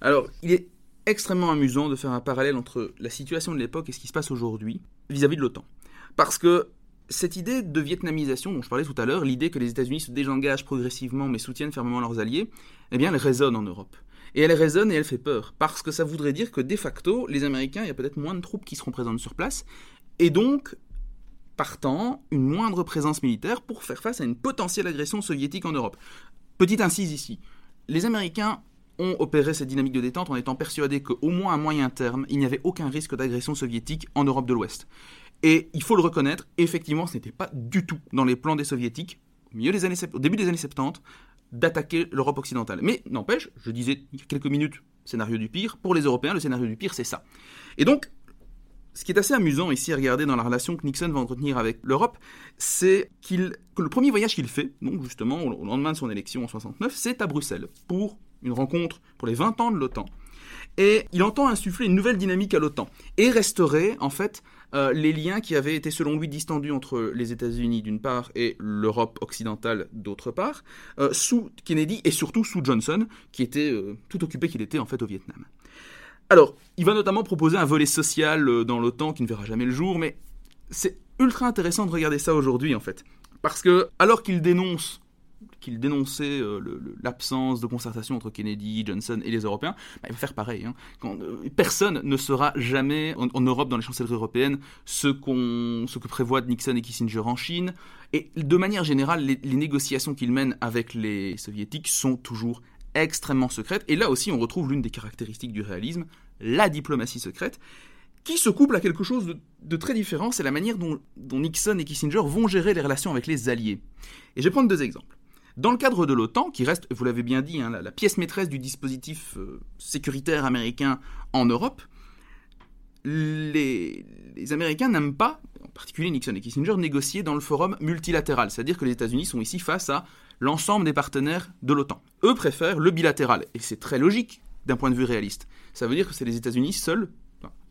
[SPEAKER 2] Alors, il est extrêmement amusant de faire un parallèle entre la situation de l'époque et ce qui se passe aujourd'hui vis-à-vis de l'OTAN. Parce que cette idée de vietnamisation dont je parlais tout à l'heure, l'idée que les États-Unis se désengagent progressivement mais soutiennent fermement leurs alliés, eh bien, elle résonne en Europe. Et elle résonne et elle fait peur, parce que ça voudrait dire que de facto, les Américains, il y a peut-être moins de troupes qui seront présentes sur place, et donc, partant, une moindre présence militaire pour faire face à une potentielle agression soviétique en Europe. Petite incise ici. Les Américains ont opéré cette dynamique de détente en étant persuadés qu'au moins à moyen terme, il n'y avait aucun risque d'agression soviétique en Europe de l'Ouest. Et il faut le reconnaître, effectivement, ce n'était pas du tout dans les plans des soviétiques, au, milieu des années, au début des années 70, d'attaquer l'Europe occidentale. Mais n'empêche, je disais il y a quelques minutes, scénario du pire, pour les Européens, le scénario du pire, c'est ça. Et donc, ce qui est assez amusant ici à regarder dans la relation que Nixon va entretenir avec l'Europe, c'est que le premier voyage qu'il fait, donc justement au lendemain de son élection en 69, c'est à Bruxelles, pour une rencontre pour les 20 ans de l'OTAN. Et il entend insuffler une nouvelle dynamique à l'OTAN et restaurer en fait euh, les liens qui avaient été selon lui distendus entre les États-Unis d'une part et l'Europe occidentale d'autre part, euh, sous Kennedy et surtout sous Johnson, qui était euh, tout occupé qu'il était en fait au Vietnam. Alors, il va notamment proposer un volet social dans l'OTAN qui ne verra jamais le jour, mais c'est ultra intéressant de regarder ça aujourd'hui en fait. Parce que, alors qu'il dénonce qu'il dénonçait euh, l'absence de concertation entre Kennedy, Johnson et les Européens, bah, il va faire pareil. Hein. Euh, personne ne sera jamais en, Europe, dans les chancelleries européennes, ce, ce que prévoient Nixon et Kissinger en Chine. Et de manière générale, les négociations qu'il mène avec les soviétiques sont toujours extrêmement secrètes. Et là aussi, on retrouve l'une des caractéristiques du réalisme, la diplomatie secrète qui se couple à quelque chose de, très différent, c'est la manière dont, Nixon et Kissinger vont gérer les relations avec les alliés. Et je vais prendre deux exemples. Dans le cadre de l'OTAN, qui reste, vous l'avez bien dit, hein, la, pièce maîtresse du dispositif euh, sécuritaire américain en Europe, les, Américains n'aiment pas, en particulier Nixon et Kissinger, négocier dans le forum multilatéral. C'est-à-dire que les États-Unis sont ici face à l'ensemble des partenaires de l'OTAN. Eux préfèrent le bilatéral. Et c'est très logique d'un point de vue réaliste. Ça veut dire que c'est les États-Unis seuls,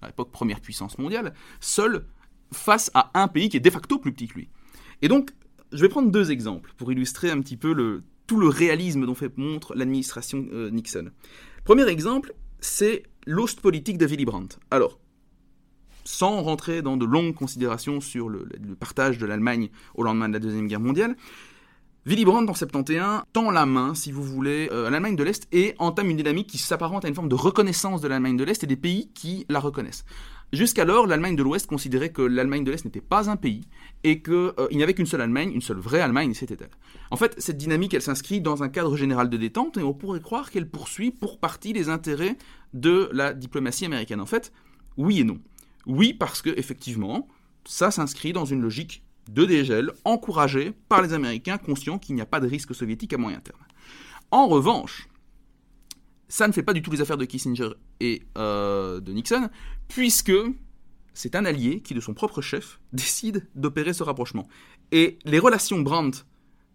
[SPEAKER 2] à l'époque première puissance mondiale, seuls face à un pays qui est de facto plus petit que lui. Et donc, je vais prendre deux exemples pour illustrer un petit peu le, tout le réalisme dont fait montre l'administration euh, Nixon. Premier exemple, c'est l'ost politique de Willy Brandt. Alors, sans rentrer dans de longues considérations sur le, partage de l'Allemagne au lendemain de la Deuxième Guerre mondiale, Willy Brandt, en 71, tend la main, si vous voulez, euh, à l'Allemagne de l'Est et entame une dynamique qui s'apparente à une forme de reconnaissance de l'Allemagne de l'Est et des pays qui la reconnaissent. Jusqu'alors, l'Allemagne de l'Ouest considérait que l'Allemagne de l'Est n'était pas un pays et qu'il euh, n'y avait qu'une seule Allemagne, une seule vraie Allemagne, c'était elle. En fait, cette dynamique, elle s'inscrit dans un cadre général de détente et on pourrait croire qu'elle poursuit pour partie les intérêts de la diplomatie américaine. En fait, oui et non. Oui, parce que effectivement, ça s'inscrit dans une logique de dégel encouragée par les Américains conscients qu'il n'y a pas de risque soviétique à moyen terme. En revanche, ça ne fait pas du tout les affaires de Kissinger et euh, de Nixon, puisque c'est un allié qui, de son propre chef, *laughs* décide d'opérer ce rapprochement. Et les relations Brandt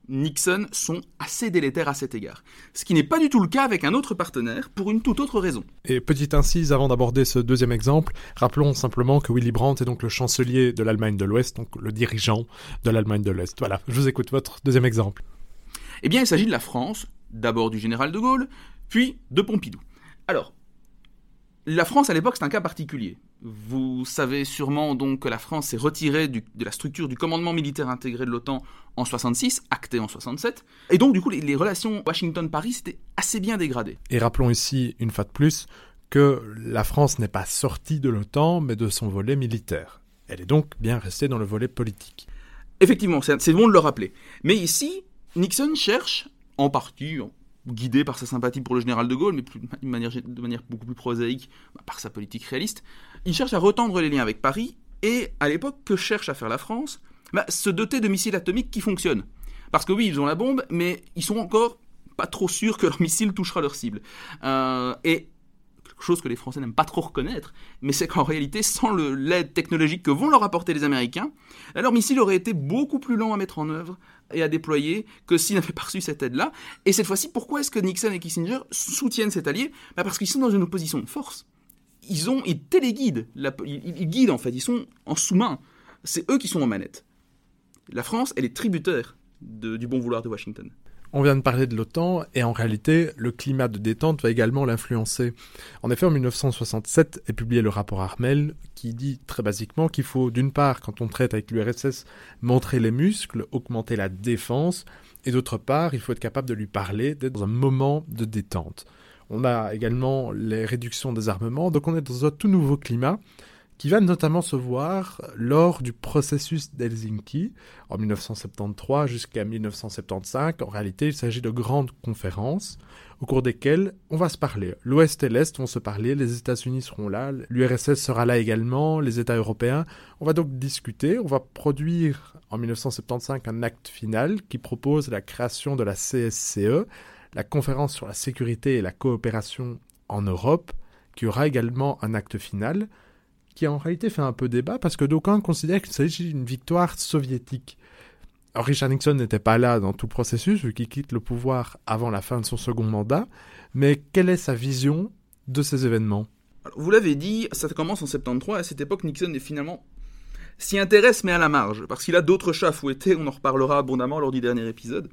[SPEAKER 2] Nixon sont assez délétères à cet égard. Ce qui n'est pas du tout le cas avec un autre partenaire pour une toute autre raison.
[SPEAKER 1] Et petite incise avant d'aborder ce deuxième exemple, rappelons simplement que Willy Brandt est donc le chancelier de l'Allemagne de l'Ouest, donc le dirigeant de l'Allemagne de l'Est. Voilà, je vous écoute votre deuxième exemple.
[SPEAKER 2] Eh bien, il s'agit de la France, d'abord du général de Gaulle, puis de Pompidou. Alors, la France à l'époque c'est un cas particulier. Vous savez sûrement donc que la France s'est retirée de la structure du commandement militaire intégré de l'OTAN en 66, acté en 67, et donc du coup les, relations Washington-Paris s'étaient assez bien dégradées.
[SPEAKER 1] Et rappelons ici une fois de plus que la France n'est pas sortie de l'OTAN mais de son volet militaire. Elle est donc bien restée dans le volet politique.
[SPEAKER 2] Effectivement, c'est bon de le rappeler. Mais ici, Nixon cherche, en partie, guidé par sa sympathie pour le général de Gaulle, mais de, manière, beaucoup plus prosaïque, bah, par sa politique réaliste, il cherche à retendre les liens avec Paris, et à l'époque, que cherche à faire la France? Bah, Se doter de missiles atomiques qui fonctionnent. Parce que oui, ils ont la bombe, mais ils sont encore pas trop sûrs que leur missile touchera leur cible. Euh, et chose que les Français n'aiment pas trop reconnaître, mais c'est qu'en réalité, sans l'aide technologique que vont leur apporter les Américains, leur missile aurait été beaucoup plus lent à mettre en œuvre, et à déployer que s'ils n'avaient pas reçu cette aide-là. Et cette fois-ci, pourquoi est-ce que Nixon et Kissinger soutiennent cet allié? Bah Parce qu'ils sont dans une opposition de force. Ils, ont, ils téléguident, ils, guident en fait, ils sont en sous-main. C'est eux qui sont en manette. La France, elle est tributaire du bon vouloir de Washington.
[SPEAKER 1] On vient de parler de l'OTAN et en réalité, le climat de détente va également l'influencer. En effet, en 1967 est publié le rapport Armel qui dit très basiquement qu'il faut d'une part, quand on traite avec l'URSS, montrer les muscles, augmenter la défense, et d'autre part, il faut être capable de lui parler, d'être dans un moment de détente. On a également les réductions des armements, donc on est dans un tout nouveau climat qui va notamment se voir lors du processus d'Helsinki en 1973 jusqu'à 1975. En réalité, il s'agit de grandes conférences au cours desquelles on va se parler. L'Ouest et l'Est vont se parler, les États-Unis seront là, l'URSS sera là également, les États européens. On va donc discuter, on va produire en 1975 un acte final qui propose la création de la CSCE, la conférence sur la sécurité et la coopération en Europe, qui aura également un acte final qui en réalité fait un peu débat parce que d'aucuns considèrent qu'il s'agit d'une victoire soviétique. Alors Richard Nixon n'était pas là dans tout processus vu qu'il quitte le pouvoir avant la fin de son second mandat, mais quelle est sa vision de ces événements?
[SPEAKER 2] Vous l'avez dit, ça commence en 73, à cette époque Nixon est finalement s'y intéresse mais à la marge, parce qu'il a d'autres chats fouettés, on en reparlera abondamment lors du dernier épisode.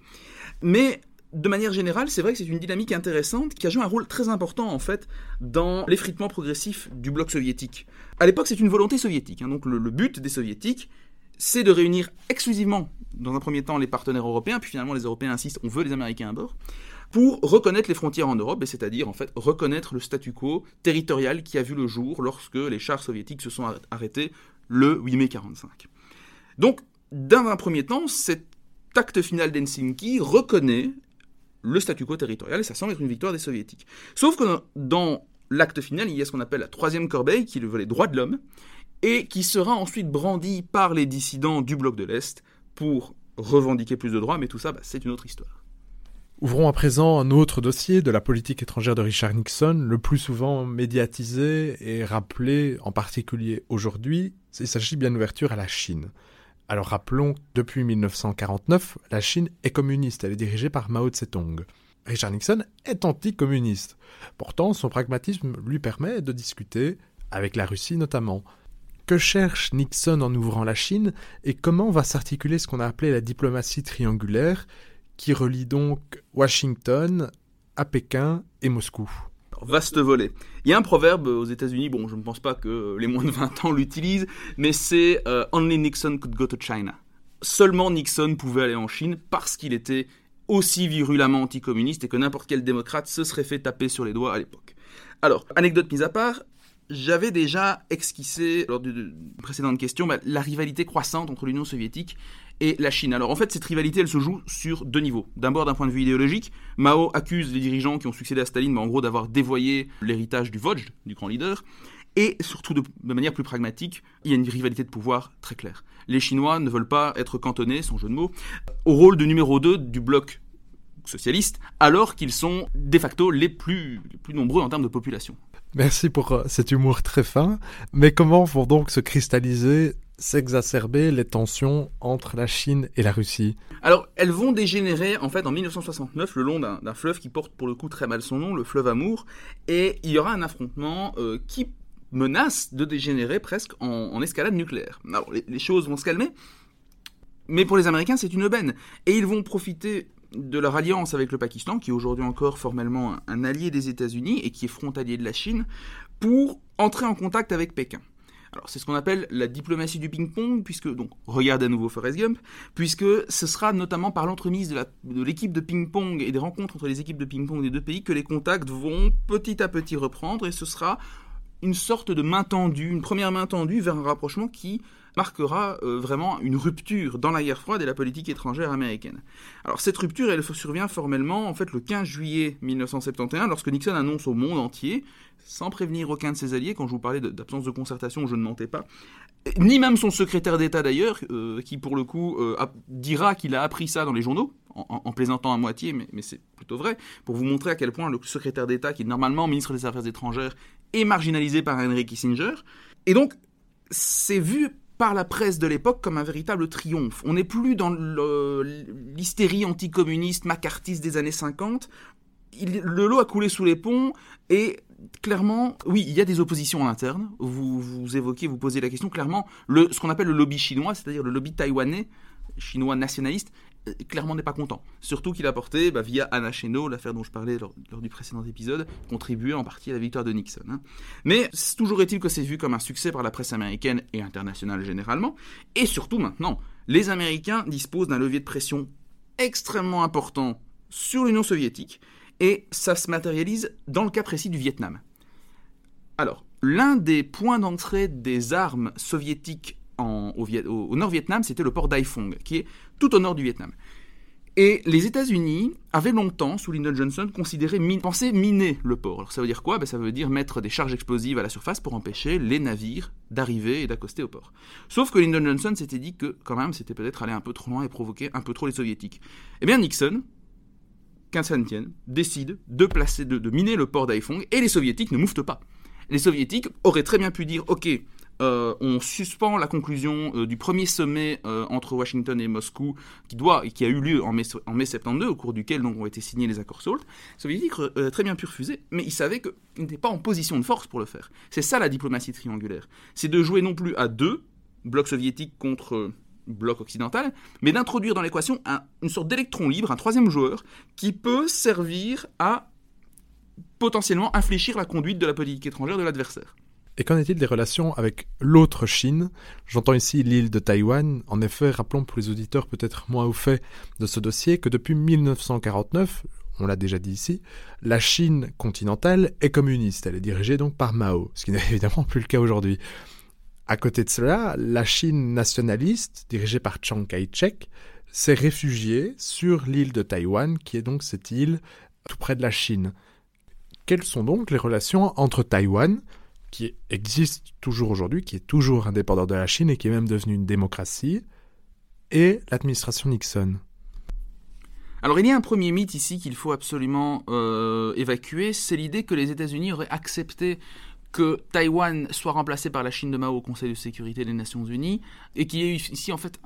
[SPEAKER 2] Mais de manière générale, c'est vrai que c'est une dynamique intéressante qui a joué un rôle très important en fait dans l'effritement progressif du bloc soviétique. À l'époque, c'est une volonté soviétique. Hein. donc le, but des soviétiques, c'est de réunir exclusivement, dans un premier temps, les partenaires européens, puis finalement les Européens insistent, on veut les Américains à bord, pour reconnaître les frontières en Europe, c'est-à-dire en fait reconnaître le statu quo territorial qui a vu le jour lorsque les chars soviétiques se sont arrêtés le 8 mai 45. Donc, dans un premier temps, cet acte final d'Helsinki reconnaît le statu quo territorial, et ça semble être une victoire des soviétiques. Sauf que dans l'acte final, il y a ce qu'on appelle la troisième corbeille, qui est le volet droit de l'homme, et qui sera ensuite brandi par les dissidents du bloc de l'Est pour revendiquer plus de droits, mais tout ça, bah, c'est une autre histoire.
[SPEAKER 1] Ouvrons à présent un autre dossier de la politique étrangère de Richard Nixon, le plus souvent médiatisé et rappelé en particulier aujourd'hui. Il s'agit bien d'ouverture à la Chine. Alors rappelons, depuis 1949, la Chine est communiste, elle est dirigée par Mao Tse-tung. Richard Nixon est anticommuniste. Pourtant, son pragmatisme lui permet de discuter avec la Russie notamment. Que cherche Nixon en ouvrant la Chine et comment va s'articuler ce qu'on a appelé la diplomatie triangulaire qui relie donc Washington à Pékin et Moscou?
[SPEAKER 2] Vaste volet. Il y a un proverbe aux États-Unis, bon, je ne pense pas que les moins de 20 ans *laughs* l'utilisent, mais c'est euh, Only Nixon could go to China. Seulement Nixon pouvait aller en Chine parce qu'il était aussi virulemment anticommuniste et que n'importe quel démocrate se serait fait taper sur les doigts à l'époque. Alors, anecdote mise à part, j'avais déjà esquissé, lors d'une précédente question, bah, la rivalité croissante entre l'Union soviétique et la Chine. Alors en fait, cette rivalité, elle se joue sur deux niveaux. D'abord, d'un point de vue idéologique, Mao accuse les dirigeants qui ont succédé à Staline, mais en gros d'avoir dévoyé l'héritage du Vosges, du grand leader. Et surtout, de, manière plus pragmatique, il y a une rivalité de pouvoir très claire. Les Chinois ne veulent pas être cantonnés, sans jeu de mots, au rôle de numéro 2 du bloc socialiste, alors qu'ils sont de facto les plus, les plus nombreux en termes de population.
[SPEAKER 1] Merci pour euh, cet humour très fin. Mais comment vont donc se cristalliser s'exacerber les tensions entre la Chine et la Russie
[SPEAKER 2] Alors, elles vont dégénérer en fait en 1969 le long d'un fleuve qui porte pour le coup très mal son nom, le fleuve Amour, et il y aura un affrontement euh, qui menace de dégénérer presque en, escalade nucléaire. Alors, les, choses vont se calmer, mais pour les Américains, c'est une aubaine, et ils vont profiter de leur alliance avec le Pakistan, qui est aujourd'hui encore formellement un allié des États-Unis et qui est frontalier de la Chine, pour entrer en contact avec Pékin. Alors c'est ce qu'on appelle la diplomatie du ping-pong, puisque, donc, regarde à nouveau Forrest Gump, puisque ce sera notamment par l'entremise de l'équipe de, de ping-pong et des rencontres entre les équipes de ping-pong des deux pays que les contacts vont petit à petit reprendre, et ce sera une sorte de main tendue, une première main tendue vers un rapprochement qui marquera euh, vraiment une rupture dans la guerre froide et la politique étrangère américaine. Alors cette rupture, elle survient formellement en fait le 15 juillet 1971 lorsque Nixon annonce au monde entier, sans prévenir aucun de ses alliés, quand je vous parlais d'absence de concertation, je ne mentais pas, ni même son secrétaire d'État d'ailleurs, euh, qui pour le coup euh, dira qu'il a appris ça dans les journaux, en, plaisantant à moitié, mais, mais c'est plutôt vrai, pour vous montrer à quel point le secrétaire d'État, qui est normalement ministre des Affaires étrangères, est marginalisé par Henry Kissinger. Et donc, c'est vu par la presse de l'époque comme un véritable triomphe. On n'est plus dans l'hystérie anticommuniste, macartiste des années 50. le lot a coulé sous les ponts et clairement, oui, il y a des oppositions en interne. Vous, vous évoquez, vous posez la question. Clairement, ce qu'on appelle le lobby chinois, c'est-à-dire le lobby taïwanais, chinois nationaliste, clairement n'est pas content. Surtout qu'il a porté, bah, via Anna Cheno, l'affaire dont je parlais lors, du précédent épisode, contribué en partie à la victoire de Nixon. Hein. Mais toujours est-il que c'est vu comme un succès par la presse américaine et internationale généralement. Et surtout maintenant, les Américains disposent d'un levier de pression extrêmement important sur l'Union soviétique, et ça se matérialise dans le cas précis du Vietnam. Alors, l'un des points d'entrée des armes soviétiques au, nord-Vietnam, c'était le port d'Haiphong, qui est tout au nord du Vietnam. Et les États-Unis avaient longtemps, sous Lyndon Johnson, considéré, pensé miner le port. Alors ça veut dire quoi? Ben, Ça veut dire mettre des charges explosives à la surface pour empêcher les navires d'arriver et d'accoster au port. Sauf que Lyndon Johnson s'était dit que, quand même, c'était peut-être aller un peu trop loin et provoquer un peu trop les soviétiques. Eh bien, Nixon, qu'un ça ne tienne, décide de, placer, de, de miner le port d'Haiphong et les soviétiques ne mouffent pas. Les soviétiques auraient très bien pu dire, ok, euh, on suspend la conclusion euh, du premier sommet euh, entre Washington et Moscou qui, doit, qui a eu lieu en mai, en mai 72, au cours duquel ont été signés les accords SALT. Dire que très bien pu refuser, mais il savait qu'il n'était pas en position de force pour le faire. C'est ça la diplomatie triangulaire. C'est de jouer non plus à deux, bloc soviétique contre bloc occidental, mais d'introduire dans l'équation une sorte d'électron libre, un troisième joueur, qui peut servir à potentiellement infléchir la conduite de la politique étrangère de l'adversaire.
[SPEAKER 1] Et qu'en est-il des relations avec l'autre Chine? J'entends ici l'île de Taïwan. En effet, rappelons pour les auditeurs peut-être moins au fait de ce dossier que depuis 1949, on l'a déjà dit ici, la Chine continentale est communiste. Elle est dirigée donc par Mao, ce qui n'est *laughs* évidemment plus le cas aujourd'hui. À côté de cela, la Chine nationaliste, dirigée par Chiang Kai-shek, s'est réfugiée sur l'île de Taïwan, qui est donc cette île tout près de la Chine. Quelles sont donc les relations entre Taïwan, qui existe toujours aujourd'hui, qui est toujours indépendant de la Chine et qui est même devenu une démocratie, et l'administration Nixon.
[SPEAKER 2] Alors il y a un premier mythe ici qu'il faut absolument euh, évacuer, c'est l'idée que les États-Unis auraient accepté que Taïwan soit remplacé par la Chine de Mao au Conseil de sécurité des Nations Unies, et qu'il y ait eu ici en fait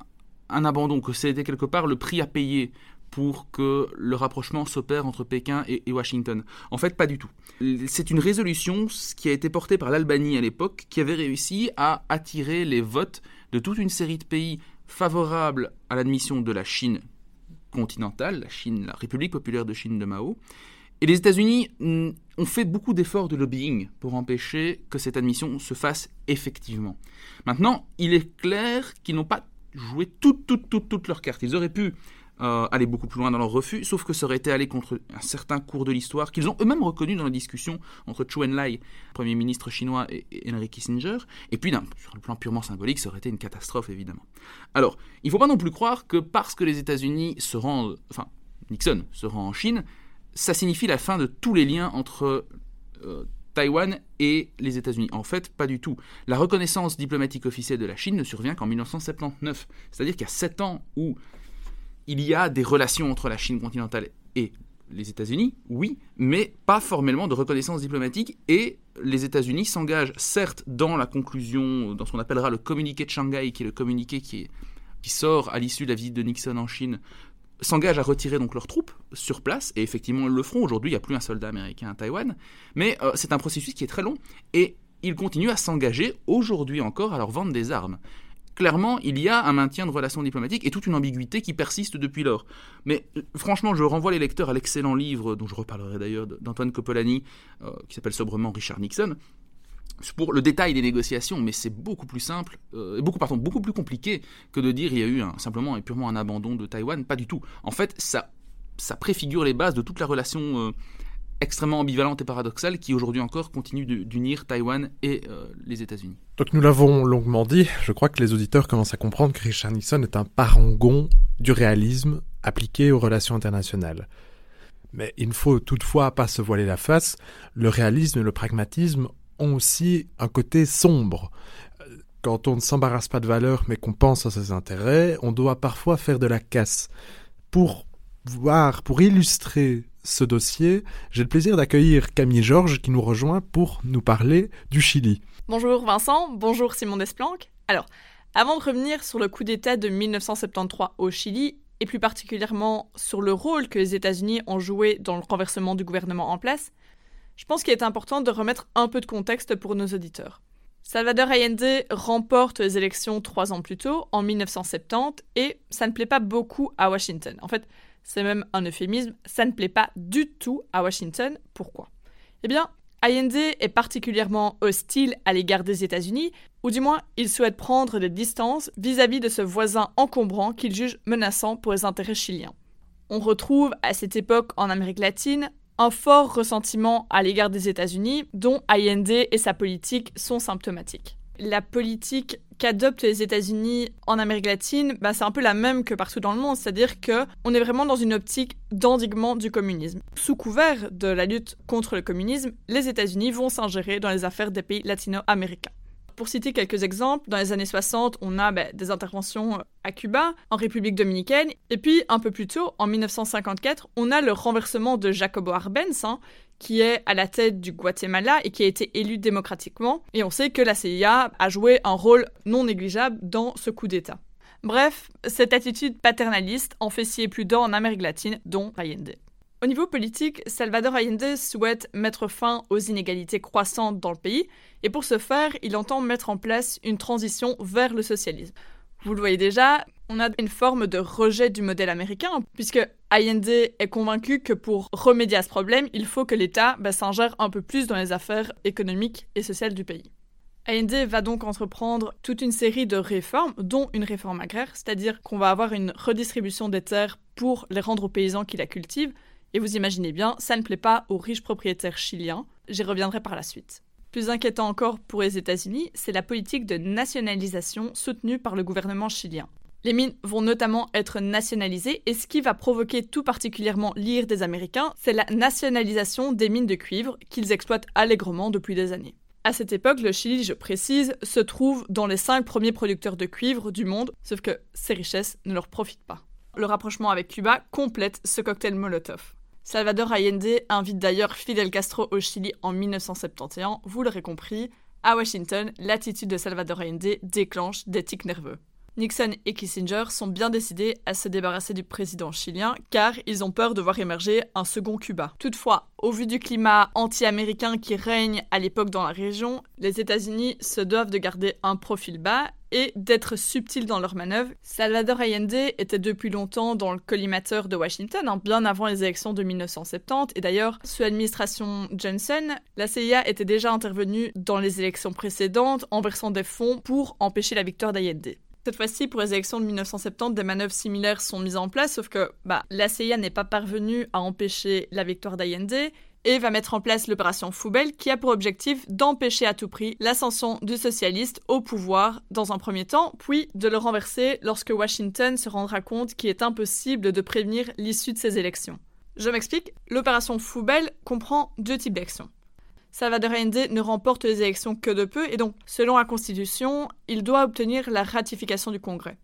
[SPEAKER 2] un abandon, que c'était quelque part le prix à payer pour que le rapprochement s'opère entre Pékin et, Washington. En fait, pas du tout. C'est une résolution qui a été portée par l'Albanie à l'époque, qui avait réussi à attirer les votes de toute une série de pays favorables à l'admission de la Chine continentale, la Chine, la République populaire de Chine de Mao. Et les États-Unis mm, ont fait beaucoup d'efforts de lobbying pour empêcher que cette admission se fasse effectivement. Maintenant, il est clair qu'ils n'ont pas joué toutes, toutes, toutes, toutes leurs cartes. Ils auraient pu euh, aller beaucoup plus loin dans leur refus, sauf que ça aurait été aller contre un certain cours de l'histoire qu'ils ont eux-mêmes reconnu dans la discussion entre Chou Enlai, Premier ministre chinois, et, Henry Kissinger. Et puis, sur le plan purement symbolique, ça aurait été une catastrophe, évidemment. Alors, il ne faut pas non plus croire que parce que les États-Unis se rendent, enfin, Nixon se rend en Chine, ça signifie la fin de tous les liens entre euh, Taïwan et les États-Unis. En fait, pas du tout. La reconnaissance diplomatique officielle de la Chine ne survient qu'en 1979. C'est-à-dire qu'il y a sept ans où il y a des relations entre la Chine continentale et les États-Unis, oui, mais pas formellement de reconnaissance diplomatique. Et les États-Unis s'engagent certes dans la conclusion, dans ce qu'on appellera le communiqué de Shanghai, qui est le communiqué qui, sort à l'issue de la visite de Nixon en Chine, s'engagent à retirer donc leurs troupes sur place, et effectivement ils le feront. Aujourd'hui, il n'y a plus un soldat américain à Taïwan, mais euh, c'est un processus qui est très long, et ils continuent à s'engager aujourd'hui encore à leur vendre des armes clairement, il y a un maintien de relations diplomatiques et toute une ambiguïté qui persiste depuis lors. Mais euh, franchement, je renvoie les lecteurs à l'excellent livre, dont je reparlerai d'ailleurs, d'Antoine Coppolani, euh, qui s'appelle sobrement Richard Nixon, pour le détail des négociations, mais c'est beaucoup plus simple, euh, beaucoup, pardon, beaucoup plus compliqué que de dire il y a eu simplement et purement un abandon de Taïwan. Pas du tout. En fait, ça, ça préfigure les bases de toute la relation extrêmement ambivalente et paradoxale qui aujourd'hui encore continue d'unir Taïwan et euh, les États-Unis.
[SPEAKER 1] Donc nous l'avons longuement dit, je crois que les auditeurs commencent à comprendre que Richard Nixon est un parangon du réalisme appliqué aux relations internationales. Mais il ne faut toutefois pas se voiler la face, le réalisme et le pragmatisme ont aussi un côté sombre. Quand on ne s'embarrasse pas de valeurs mais qu'on pense à ses intérêts, on doit parfois faire de la casse. Pour voir, pour illustrer ce dossier, j'ai le plaisir d'accueillir Camille Georges qui nous rejoint pour nous parler du Chili.
[SPEAKER 3] Bonjour Vincent, bonjour Simon Desplanques. Alors, avant de revenir sur le coup d'État de 1973 au Chili, et plus particulièrement sur le rôle que les États-Unis ont joué dans le renversement du gouvernement en place, je pense qu'il est important de remettre un peu de contexte pour nos auditeurs. Salvador Allende remporte les élections trois ans plus tôt, en 1970, et ça ne plaît pas beaucoup à Washington. En fait, c'est même un euphémisme, ça ne plaît pas du tout à Washington. Pourquoi? Eh bien, Allende est particulièrement hostile à l'égard des États-Unis, ou du moins il souhaite prendre des distances vis-à-vis de ce voisin encombrant qu'il juge menaçant pour les intérêts chiliens. On retrouve à cette époque en Amérique latine un fort ressentiment à l'égard des États-Unis, dont Allende et sa politique sont symptomatiques. La politique qu'adoptent les États-Unis en Amérique latine, bah, c'est un peu la même que partout dans le monde, c'est-à-dire que on est vraiment dans une optique d'endiguement du communisme. Sous couvert de la lutte contre le communisme, les États-Unis vont s'ingérer dans les affaires des pays latino-américains. Pour citer quelques exemples, dans les années 60, on a bah, des interventions euh, à Cuba, en République dominicaine, et puis un peu plus tôt, en 1954, on a le renversement de Jacobo Arbenz, hein, qui est à la tête du Guatemala et qui a été élu démocratiquement. Et on sait que la CIA a joué un rôle non négligeable dans ce coup d'État. Bref, cette attitude paternaliste en fait scier plus d'un en Amérique latine, dont Allende. Au niveau politique, Salvador Allende souhaite mettre fin aux inégalités croissantes dans le pays, et pour ce faire, il entend mettre en place une transition vers le socialisme. Vous le voyez déjà, on a une forme de rejet du modèle américain, puisque Allende est convaincu que pour remédier à ce problème, il faut que l'État bah, s'ingère un peu plus dans les affaires économiques et sociales du pays. Allende va donc entreprendre toute une série de réformes, dont une réforme agraire, c'est-à-dire qu'on va avoir une redistribution des terres pour les rendre aux paysans qui la cultivent, et vous imaginez bien, ça ne plaît pas aux riches propriétaires chiliens. J'y reviendrai par la suite. Plus inquiétant encore pour les États-Unis, c'est la politique de nationalisation soutenue par le gouvernement chilien. Les mines vont notamment être nationalisées et ce qui va provoquer tout particulièrement l'ire des Américains, c'est la nationalisation des mines de cuivre qu'ils exploitent allègrement depuis des années. À cette époque, le Chili, je précise, se trouve dans les cinq premiers producteurs de cuivre du monde, sauf que ces richesses ne leur profitent pas. Le rapprochement avec Cuba complète ce cocktail Molotov. Salvador Allende invite d'ailleurs Fidel Castro au Chili en 1971. Vous l'aurez compris, à Washington, l'attitude de Salvador Allende déclenche des tics nerveux. Nixon et Kissinger sont bien décidés à se débarrasser du président chilien car ils ont peur de voir émerger un second Cuba. Toutefois, au vu du climat anti-américain qui règne à l'époque dans la région, les États-Unis se doivent de garder un profil bas et d'être subtils dans leurs manœuvres. Salvador Allende était depuis longtemps dans le collimateur de Washington, hein, bien avant les élections de 1970, et d'ailleurs, sous l'administration Johnson, la CIA était déjà intervenue dans les élections précédentes en versant des fonds pour empêcher la victoire d'Allende. Cette fois-ci, pour les élections de 1970, des manœuvres similaires sont mises en place, sauf que bah, la CIA n'est pas parvenue à empêcher la victoire d'Allende et va mettre en place l'opération Foubelle qui a pour objectif d'empêcher à tout prix l'ascension du socialiste au pouvoir dans un premier temps, puis de le renverser lorsque Washington se rendra compte qu'il est impossible de prévenir l'issue de ces élections. Je m'explique, l'opération Foubelle comprend deux types d'actions. Salvador Allende ne remporte les élections que de peu et donc, selon la Constitution, il doit obtenir la ratification du Congrès.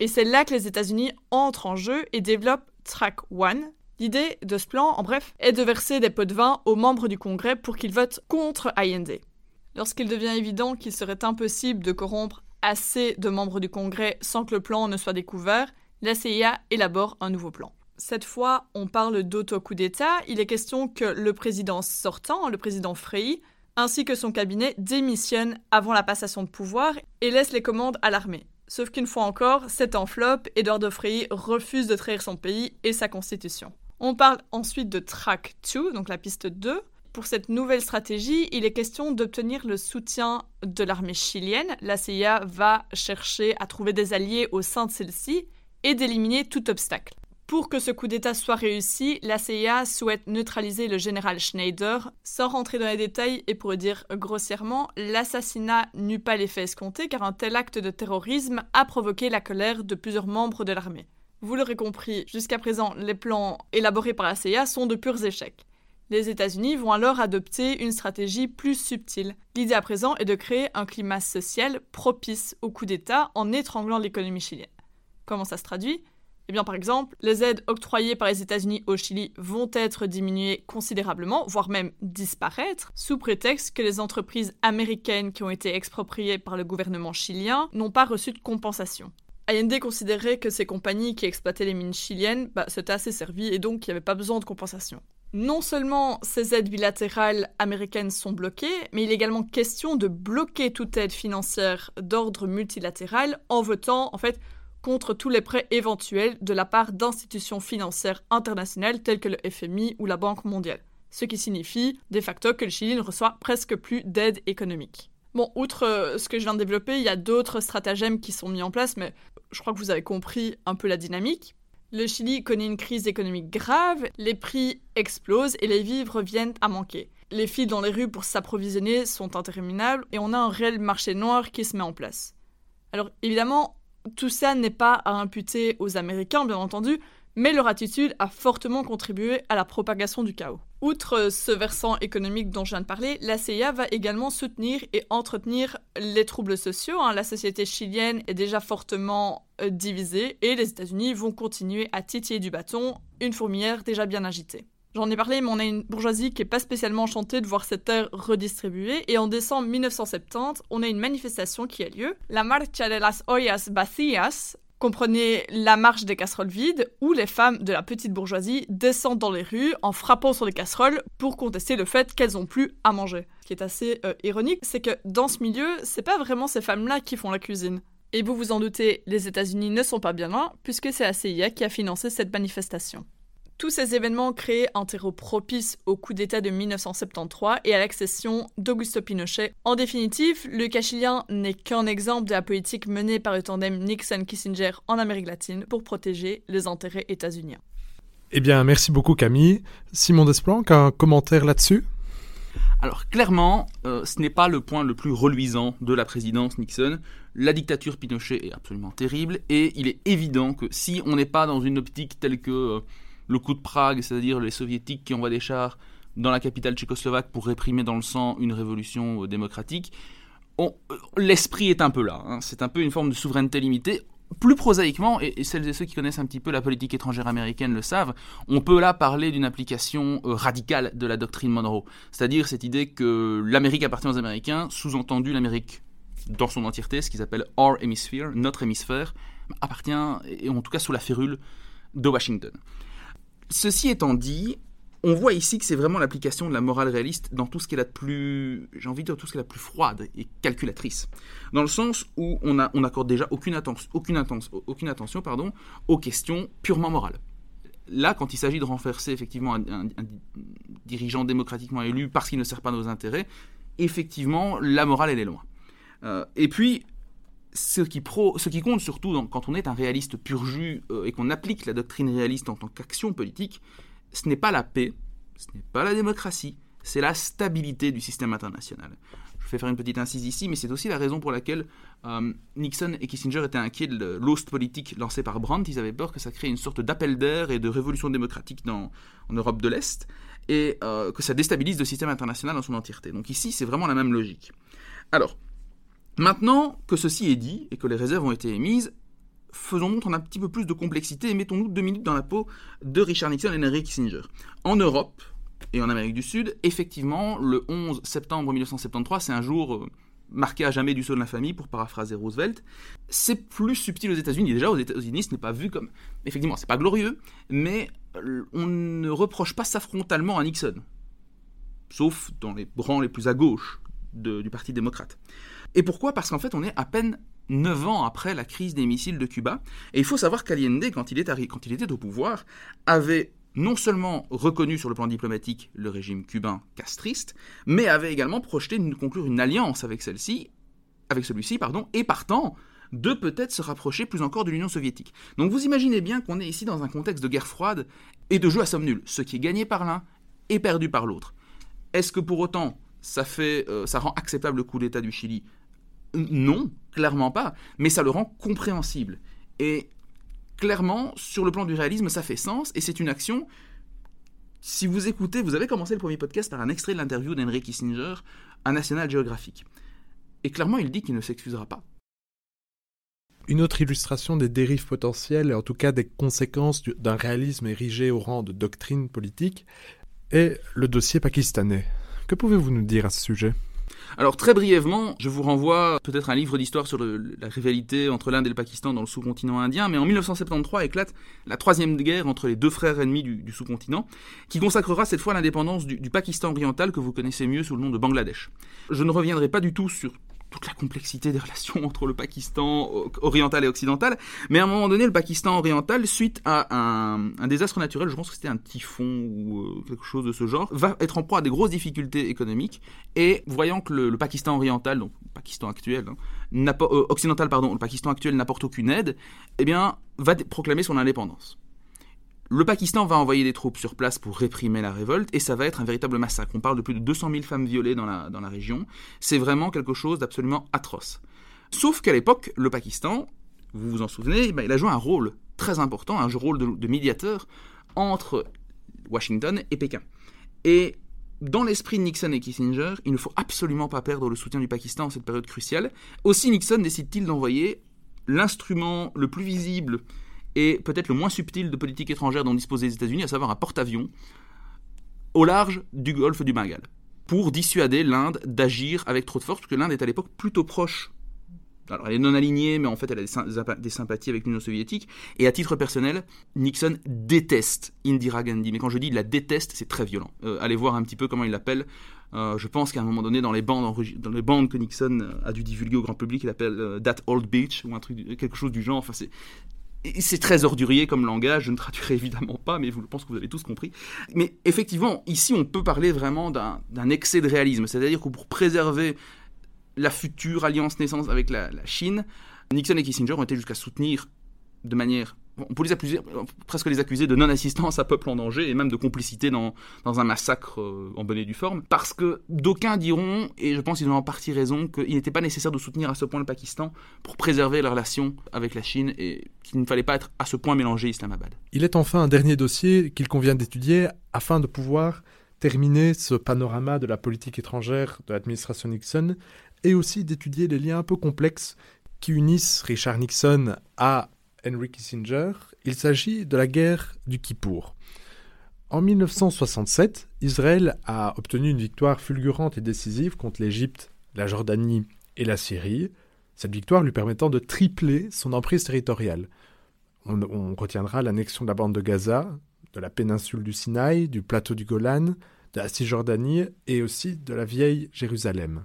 [SPEAKER 3] Et c'est là que les États-Unis entrent en jeu et développent Track One. L'idée de ce plan, en bref, est de verser des pots de vin aux membres du Congrès pour qu'ils votent contre Allende. Lorsqu'il devient évident qu'il serait impossible de corrompre assez de membres du Congrès sans que le plan ne soit découvert, la CIA élabore un nouveau plan. Cette fois, on parle d'auto-coup d'État. Il est question que le président sortant, le président Frey, ainsi que son cabinet démissionnent avant la passation de pouvoir et laissent les commandes à l'armée. Sauf qu'une fois encore, c'est en flop, Eduardo Frei refuse de trahir son pays et sa constitution. On parle ensuite de Track 2, donc la piste 2. Pour cette nouvelle stratégie, il est question d'obtenir le soutien de l'armée chilienne. La CIA va chercher à trouver des alliés au sein de celle-ci et d'éliminer tout obstacle. Pour que ce coup d'État soit réussi, la CIA souhaite neutraliser le général Schneider. Sans rentrer dans les détails et pour dire grossièrement, l'assassinat n'eut pas l'effet escompté car un tel acte de terrorisme a provoqué la colère de plusieurs membres de l'armée. Vous l'aurez compris, jusqu'à présent, les plans élaborés par la CIA sont de purs échecs. Les États-Unis vont alors adopter une stratégie plus subtile. L'idée à présent est de créer un climat social propice au coup d'État en étranglant l'économie chilienne. Comment ça se traduit? Eh bien, par exemple, les aides octroyées par les États-Unis au Chili vont être diminuées considérablement, voire même disparaître, sous prétexte que les entreprises américaines qui ont été expropriées par le gouvernement chilien n'ont pas reçu de compensation. Allende considérait que ces compagnies qui exploitaient les mines chiliennes bah, s'étaient assez servies et donc qu'il n'y avait pas besoin de compensation. Non seulement ces aides bilatérales américaines sont bloquées, mais il est également question de bloquer toute aide financière d'ordre multilatéral en votant en fait contre tous les prêts éventuels de la part d'institutions financières internationales telles que le FMI ou la Banque mondiale. Ce qui signifie de facto que le Chili ne reçoit presque plus d'aide économique. Bon, outre euh, ce que je viens de développer, il y a d'autres stratagèmes qui sont mis en place, mais je crois que vous avez compris un peu la dynamique. Le Chili connaît une crise économique grave, les prix explosent et les vivres viennent à manquer. Les files dans les rues pour s'approvisionner sont interminables et on a un réel marché noir qui se met en place. Alors évidemment, tout ça n'est pas à imputer aux Américains, bien entendu, mais leur attitude a fortement contribué à la propagation du chaos. Outre ce versant économique dont je viens de parler, la CIA va également soutenir et entretenir les troubles sociaux. Hein. La société chilienne est déjà fortement euh, divisée et les États-Unis vont continuer à titiller du bâton une fourmilière déjà bien agitée. J'en ai parlé, mais on a une bourgeoisie qui est pas spécialement enchantée de voir cette terre redistribuée. Et en décembre 1970, on a une manifestation qui a lieu, la Marcha de las Ollas Vacías, comprenait la marche des casseroles vides, où les femmes de la petite bourgeoisie descendent dans les rues en frappant sur les casseroles pour contester le fait qu'elles ont plus à manger. Ce qui est assez euh, ironique, c'est que dans ce milieu, c'est pas vraiment ces femmes-là qui font la cuisine. Et vous vous en doutez, les États-Unis ne sont pas bien loin, puisque c'est la CIA qui a financé cette manifestation. Tous ces événements créent un terreau propice au coup d'État de 1973 et à l'accession d'Augusto Pinochet. En définitive, le cas chilien n'est qu'un exemple de la politique menée par le tandem Nixon-Kissinger en Amérique latine pour protéger les intérêts états-uniens.
[SPEAKER 1] Eh bien, merci beaucoup Camille. Simon Desplanques, un commentaire là-dessus?
[SPEAKER 2] Alors clairement, euh, ce n'est pas le point le plus reluisant de la présidence Nixon. La dictature Pinochet est absolument terrible et il est évident que si on n'est pas dans une optique telle que euh, le coup de Prague, c'est-à-dire les soviétiques qui envoient des chars dans la capitale tchécoslovaque pour réprimer dans le sang une révolution euh, démocratique. Euh, l'esprit est un peu là. Hein. C'est un peu une forme de souveraineté limitée. Plus prosaïquement, et, celles et ceux qui connaissent un petit peu la politique étrangère américaine le savent, on peut là parler d'une application euh, radicale de la doctrine Monroe. C'est-à-dire cette idée que l'Amérique appartient aux Américains, sous-entendu l'Amérique dans son entièreté, ce qu'ils appellent our hemisphere, notre hémisphère, appartient, et en tout cas sous la férule de Washington. Ceci étant dit, on voit ici que c'est vraiment l'application de la morale réaliste dans tout ce qui est la plus, j'ai envie de dire tout ce qui est la plus froide et calculatrice, dans le sens où on, a, on accorde déjà aucune, attention, aucune, aucune attention pardon, aux questions purement morales. Là, quand il s'agit de renverser effectivement un, dirigeant démocratiquement élu parce qu'il ne sert pas nos intérêts, effectivement, la morale, elle est loin. Euh, et puis, ce qui, compte surtout quand on est un réaliste pur jus euh, et qu'on applique la doctrine réaliste en tant qu'action politique, ce n'est pas la paix, ce n'est pas la démocratie, c'est la stabilité du système international. Je vais faire une petite incise ici, mais c'est aussi la raison pour laquelle euh, Nixon et Kissinger étaient inquiets de l'host politique lancé par Brandt. Ils avaient peur que ça crée une sorte d'appel d'air et de révolution démocratique en Europe de l'Est et euh, que ça déstabilise le système international dans son entièreté. Donc ici, c'est vraiment la même logique. Alors, Maintenant que ceci est dit et que les réserves ont été émises, faisons montre un petit peu plus de complexité et mettons-nous deux minutes dans la peau de Richard Nixon et Henry Kissinger. En Europe et en Amérique du Sud, effectivement, le 11 septembre 1973, c'est un jour euh, marqué à jamais du saut de la famille, pour paraphraser Roosevelt. C'est plus subtil aux États-Unis. Déjà, aux États-Unis, ce n'est pas vu comme. Effectivement, c'est pas glorieux, mais euh, on ne reproche pas ça frontalement à Nixon. Sauf dans les rangs les plus à gauche du Parti démocrate. Et pourquoi? Parce qu'en fait, on est à peine 9 ans après la crise des missiles de Cuba. Et il faut savoir qu'Allende, quand, il était au pouvoir, avait non seulement reconnu sur le plan diplomatique le régime cubain castriste, mais avait également projeté de conclure une alliance avec celle-ci, avec celui-ci, pardon, et partant de peut-être se rapprocher plus encore de l'Union soviétique. Donc vous imaginez bien qu'on est ici dans un contexte de guerre froide et de jeu à somme nulle. Ce qui est gagné par l'un est perdu par l'autre. Est-ce que pour autant ça, fait, euh, ça rend acceptable le coup d'État du Chili Non, clairement pas, mais ça le rend compréhensible. Et clairement, sur le plan du réalisme, ça fait sens, et c'est une action... Si vous écoutez, vous avez commencé le premier podcast par un extrait de l'interview d'Henry Kissinger à National Geographic. Et clairement, il dit qu'il ne s'excusera pas.
[SPEAKER 1] Une autre illustration des dérives potentielles, et en tout cas des conséquences d'un réalisme érigé au rang de doctrine politique, est le dossier pakistanais. Que pouvez-vous nous dire à ce sujet?
[SPEAKER 2] Alors très brièvement, je vous renvoie peut-être un livre d'histoire sur la rivalité entre l'Inde et le Pakistan dans le sous-continent indien, mais en 1973 éclate la troisième guerre entre les deux frères ennemis du, sous-continent, qui consacrera cette fois l'indépendance du, du Pakistan oriental que vous connaissez mieux sous le nom de Bangladesh. Je ne reviendrai pas du tout sur toute la complexité des *laughs* relations entre le Pakistan oriental et occidental. Mais à un moment donné, le Pakistan oriental, suite à un, désastre naturel, je pense que c'était un typhon ou euh, quelque chose de ce genre, va être en proie à des grosses difficultés économiques. Et voyant que le, Pakistan oriental, donc le Pakistan actuel, hein, euh, occidental, pardon, le Pakistan actuel n'apporte aucune aide, eh bien, va proclamer son indépendance. Le Pakistan va envoyer des troupes sur place pour réprimer la révolte et ça va être un véritable massacre. On parle de plus de 200 000 femmes violées dans la, dans la région. C'est vraiment quelque chose d'absolument atroce. Sauf qu'à l'époque, le Pakistan, vous vous en souvenez, ben, il a joué un rôle très important, un rôle de, de médiateur entre Washington et Pékin. Et dans l'esprit de Nixon et Kissinger, il ne faut absolument pas perdre le soutien du Pakistan en cette période cruciale. Aussi, Nixon décide-t-il d'envoyer l'instrument le plus visible et peut-être le moins subtil de politique étrangère dont disposent les États-Unis, à savoir un porte-avions au large du golfe du Bengale, pour dissuader l'Inde d'agir avec trop de force, parce que l'Inde est à l'époque plutôt proche. Alors, elle est non alignée, mais en fait, elle a des, sympathies avec l'Union soviétique. Et à titre personnel, Nixon déteste Indira Gandhi. Mais quand je dis la déteste, c'est très violent. Euh, allez voir un petit peu comment il l'appelle. Euh, je pense qu'à un moment donné, dans les, bandes, dans les bandes que Nixon a dû divulguer au grand public, il appelle euh, That Old Beach ou un truc, quelque chose du genre. Enfin, c'est très ordurier comme langage, je ne traduirai évidemment pas, mais je pense que vous avez tous compris. Mais effectivement, ici, on peut parler vraiment d'un excès de réalisme. C'est-à-dire que pour préserver la future alliance naissance avec la, la Chine, Nixon et Kissinger ont été jusqu'à soutenir de manière on peut les presque les accuser de non-assistance à peuple en danger et même de complicité dans, dans un massacre euh, en bonne et due forme. Parce que d'aucuns diront, et je pense qu'ils ont en partie raison, qu'il n'était pas nécessaire de soutenir à ce point le Pakistan pour préserver la relation avec la Chine et qu'il ne fallait pas être à ce point mélangé Islamabad.
[SPEAKER 1] Il est enfin un dernier dossier qu'il convient d'étudier afin de pouvoir terminer ce panorama de la politique étrangère de l'administration Nixon et aussi d'étudier les liens un peu complexes qui unissent Richard Nixon à Henry Kissinger, il s'agit de la guerre du Kippour. En 1967, Israël a obtenu une victoire fulgurante et décisive contre l'Égypte, la Jordanie et la Syrie, cette victoire lui permettant de tripler son emprise territoriale. On, retiendra l'annexion de la bande de Gaza, de la péninsule du Sinaï, du plateau du Golan, de la Cisjordanie et aussi de la vieille Jérusalem.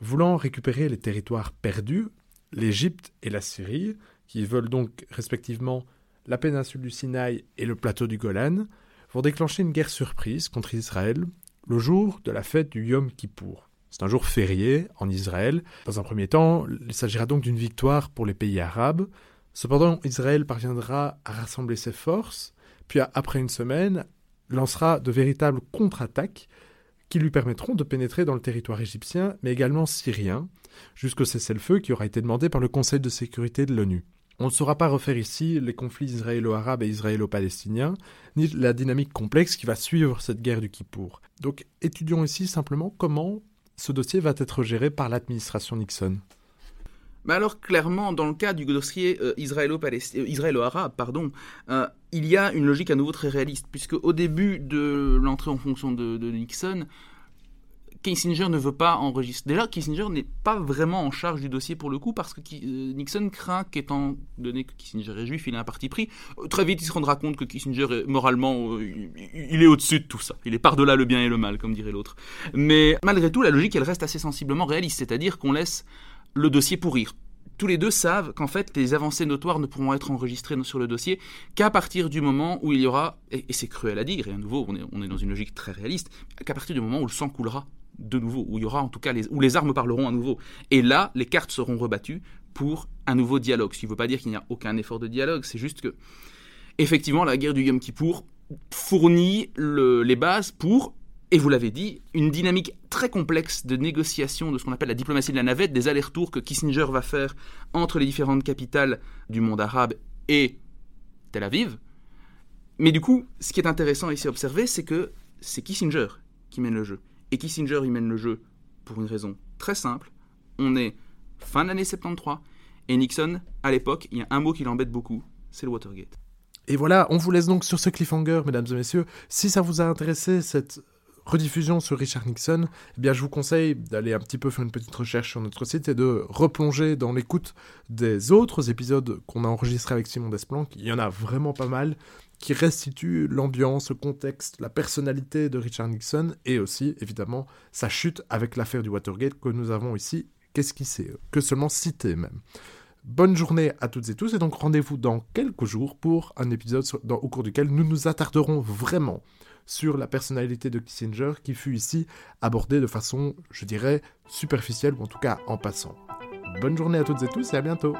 [SPEAKER 1] Voulant récupérer les territoires perdus, l'Égypte et la Syrie qui veulent donc respectivement la péninsule du Sinaï et le plateau du Golan, vont déclencher une guerre surprise contre Israël le jour de la fête du Yom Kippour. C'est un jour férié en Israël. Dans un premier temps, il s'agira donc d'une victoire pour les pays arabes. Cependant, Israël parviendra à rassembler ses forces, puis après une semaine, lancera de véritables contre-attaques qui lui permettront de pénétrer dans le territoire égyptien, mais également syrien, jusqu'au cessez-le-feu qui aura été demandé par le Conseil de sécurité de l'ONU. On ne saura pas refaire ici les conflits israélo-arabes et israélo-palestiniens, ni la dynamique complexe qui va suivre cette guerre du Kippour. Donc étudions ici simplement comment ce dossier va être géré par l'administration Nixon.
[SPEAKER 2] Mais alors clairement, dans le cas du dossier euh, euh, israélo-arabe, pardon, euh, il y a une logique à nouveau très réaliste, puisque au début de l'entrée en fonction de Nixon, Kissinger ne veut pas enregistrer. Déjà, Kissinger n'est pas vraiment en charge du dossier pour le coup, parce que euh, Nixon craint qu'étant donné que Kissinger est juif, il a un parti pris. Euh, très vite, il se rendra compte que Kissinger, est, moralement, euh, il est au-dessus de tout ça. Il est par-delà le bien et le mal, comme dirait l'autre. Mais malgré tout, la logique, elle reste assez sensiblement réaliste, c'est-à-dire qu'on laisse le dossier pourrir tous les deux savent qu'en fait, les avancées notoires ne pourront être enregistrées sur le dossier qu'à partir du moment où il y aura, et, c'est cruel à dire, et à nouveau, on est, on est dans une logique très réaliste, qu'à partir du moment où le sang coulera de nouveau, où il y aura en tout cas les, où les armes parleront à nouveau. Et là, les cartes seront rebattues pour un nouveau dialogue. Ce qui ne veut pas dire qu'il n'y a aucun effort de dialogue, c'est juste que, effectivement, la guerre du Yom Kippour fournit les bases pour, et vous l'avez dit, une dynamique très complexe de négociation de ce qu'on appelle la diplomatie de la navette, des allers-retours que Kissinger va faire entre les différentes capitales du monde arabe et Tel Aviv. Mais du coup, ce qui est intéressant ici à observer, c'est que c'est Kissinger qui mène le jeu. Et Kissinger y mène le jeu pour une raison très simple. On est fin de l'année 73 et Nixon, à l'époque, il y a un mot qui l'embête beaucoup, c'est le Watergate.
[SPEAKER 1] Et voilà, on vous laisse donc sur ce cliffhanger, mesdames et messieurs. Si ça vous a intéressé, cette rediffusion sur Richard Nixon, eh bien, je vous conseille d'aller un petit peu faire une petite recherche sur notre site et de replonger dans l'écoute des autres épisodes qu'on a enregistrés avec Simon Desplanques. Il y en a vraiment pas mal qui restituent l'ambiance, le contexte, la personnalité de Richard Nixon et aussi, évidemment, sa chute avec l'affaire du Watergate que nous avons ici, qui s'est que seulement cité même. Bonne journée à toutes et tous et donc rendez-vous dans quelques jours pour un épisode au cours duquel nous nous attarderons vraiment sur la personnalité de Kissinger qui fut ici abordée de façon, je dirais, superficielle ou en tout cas en passant. Bonne journée à toutes et tous et à bientôt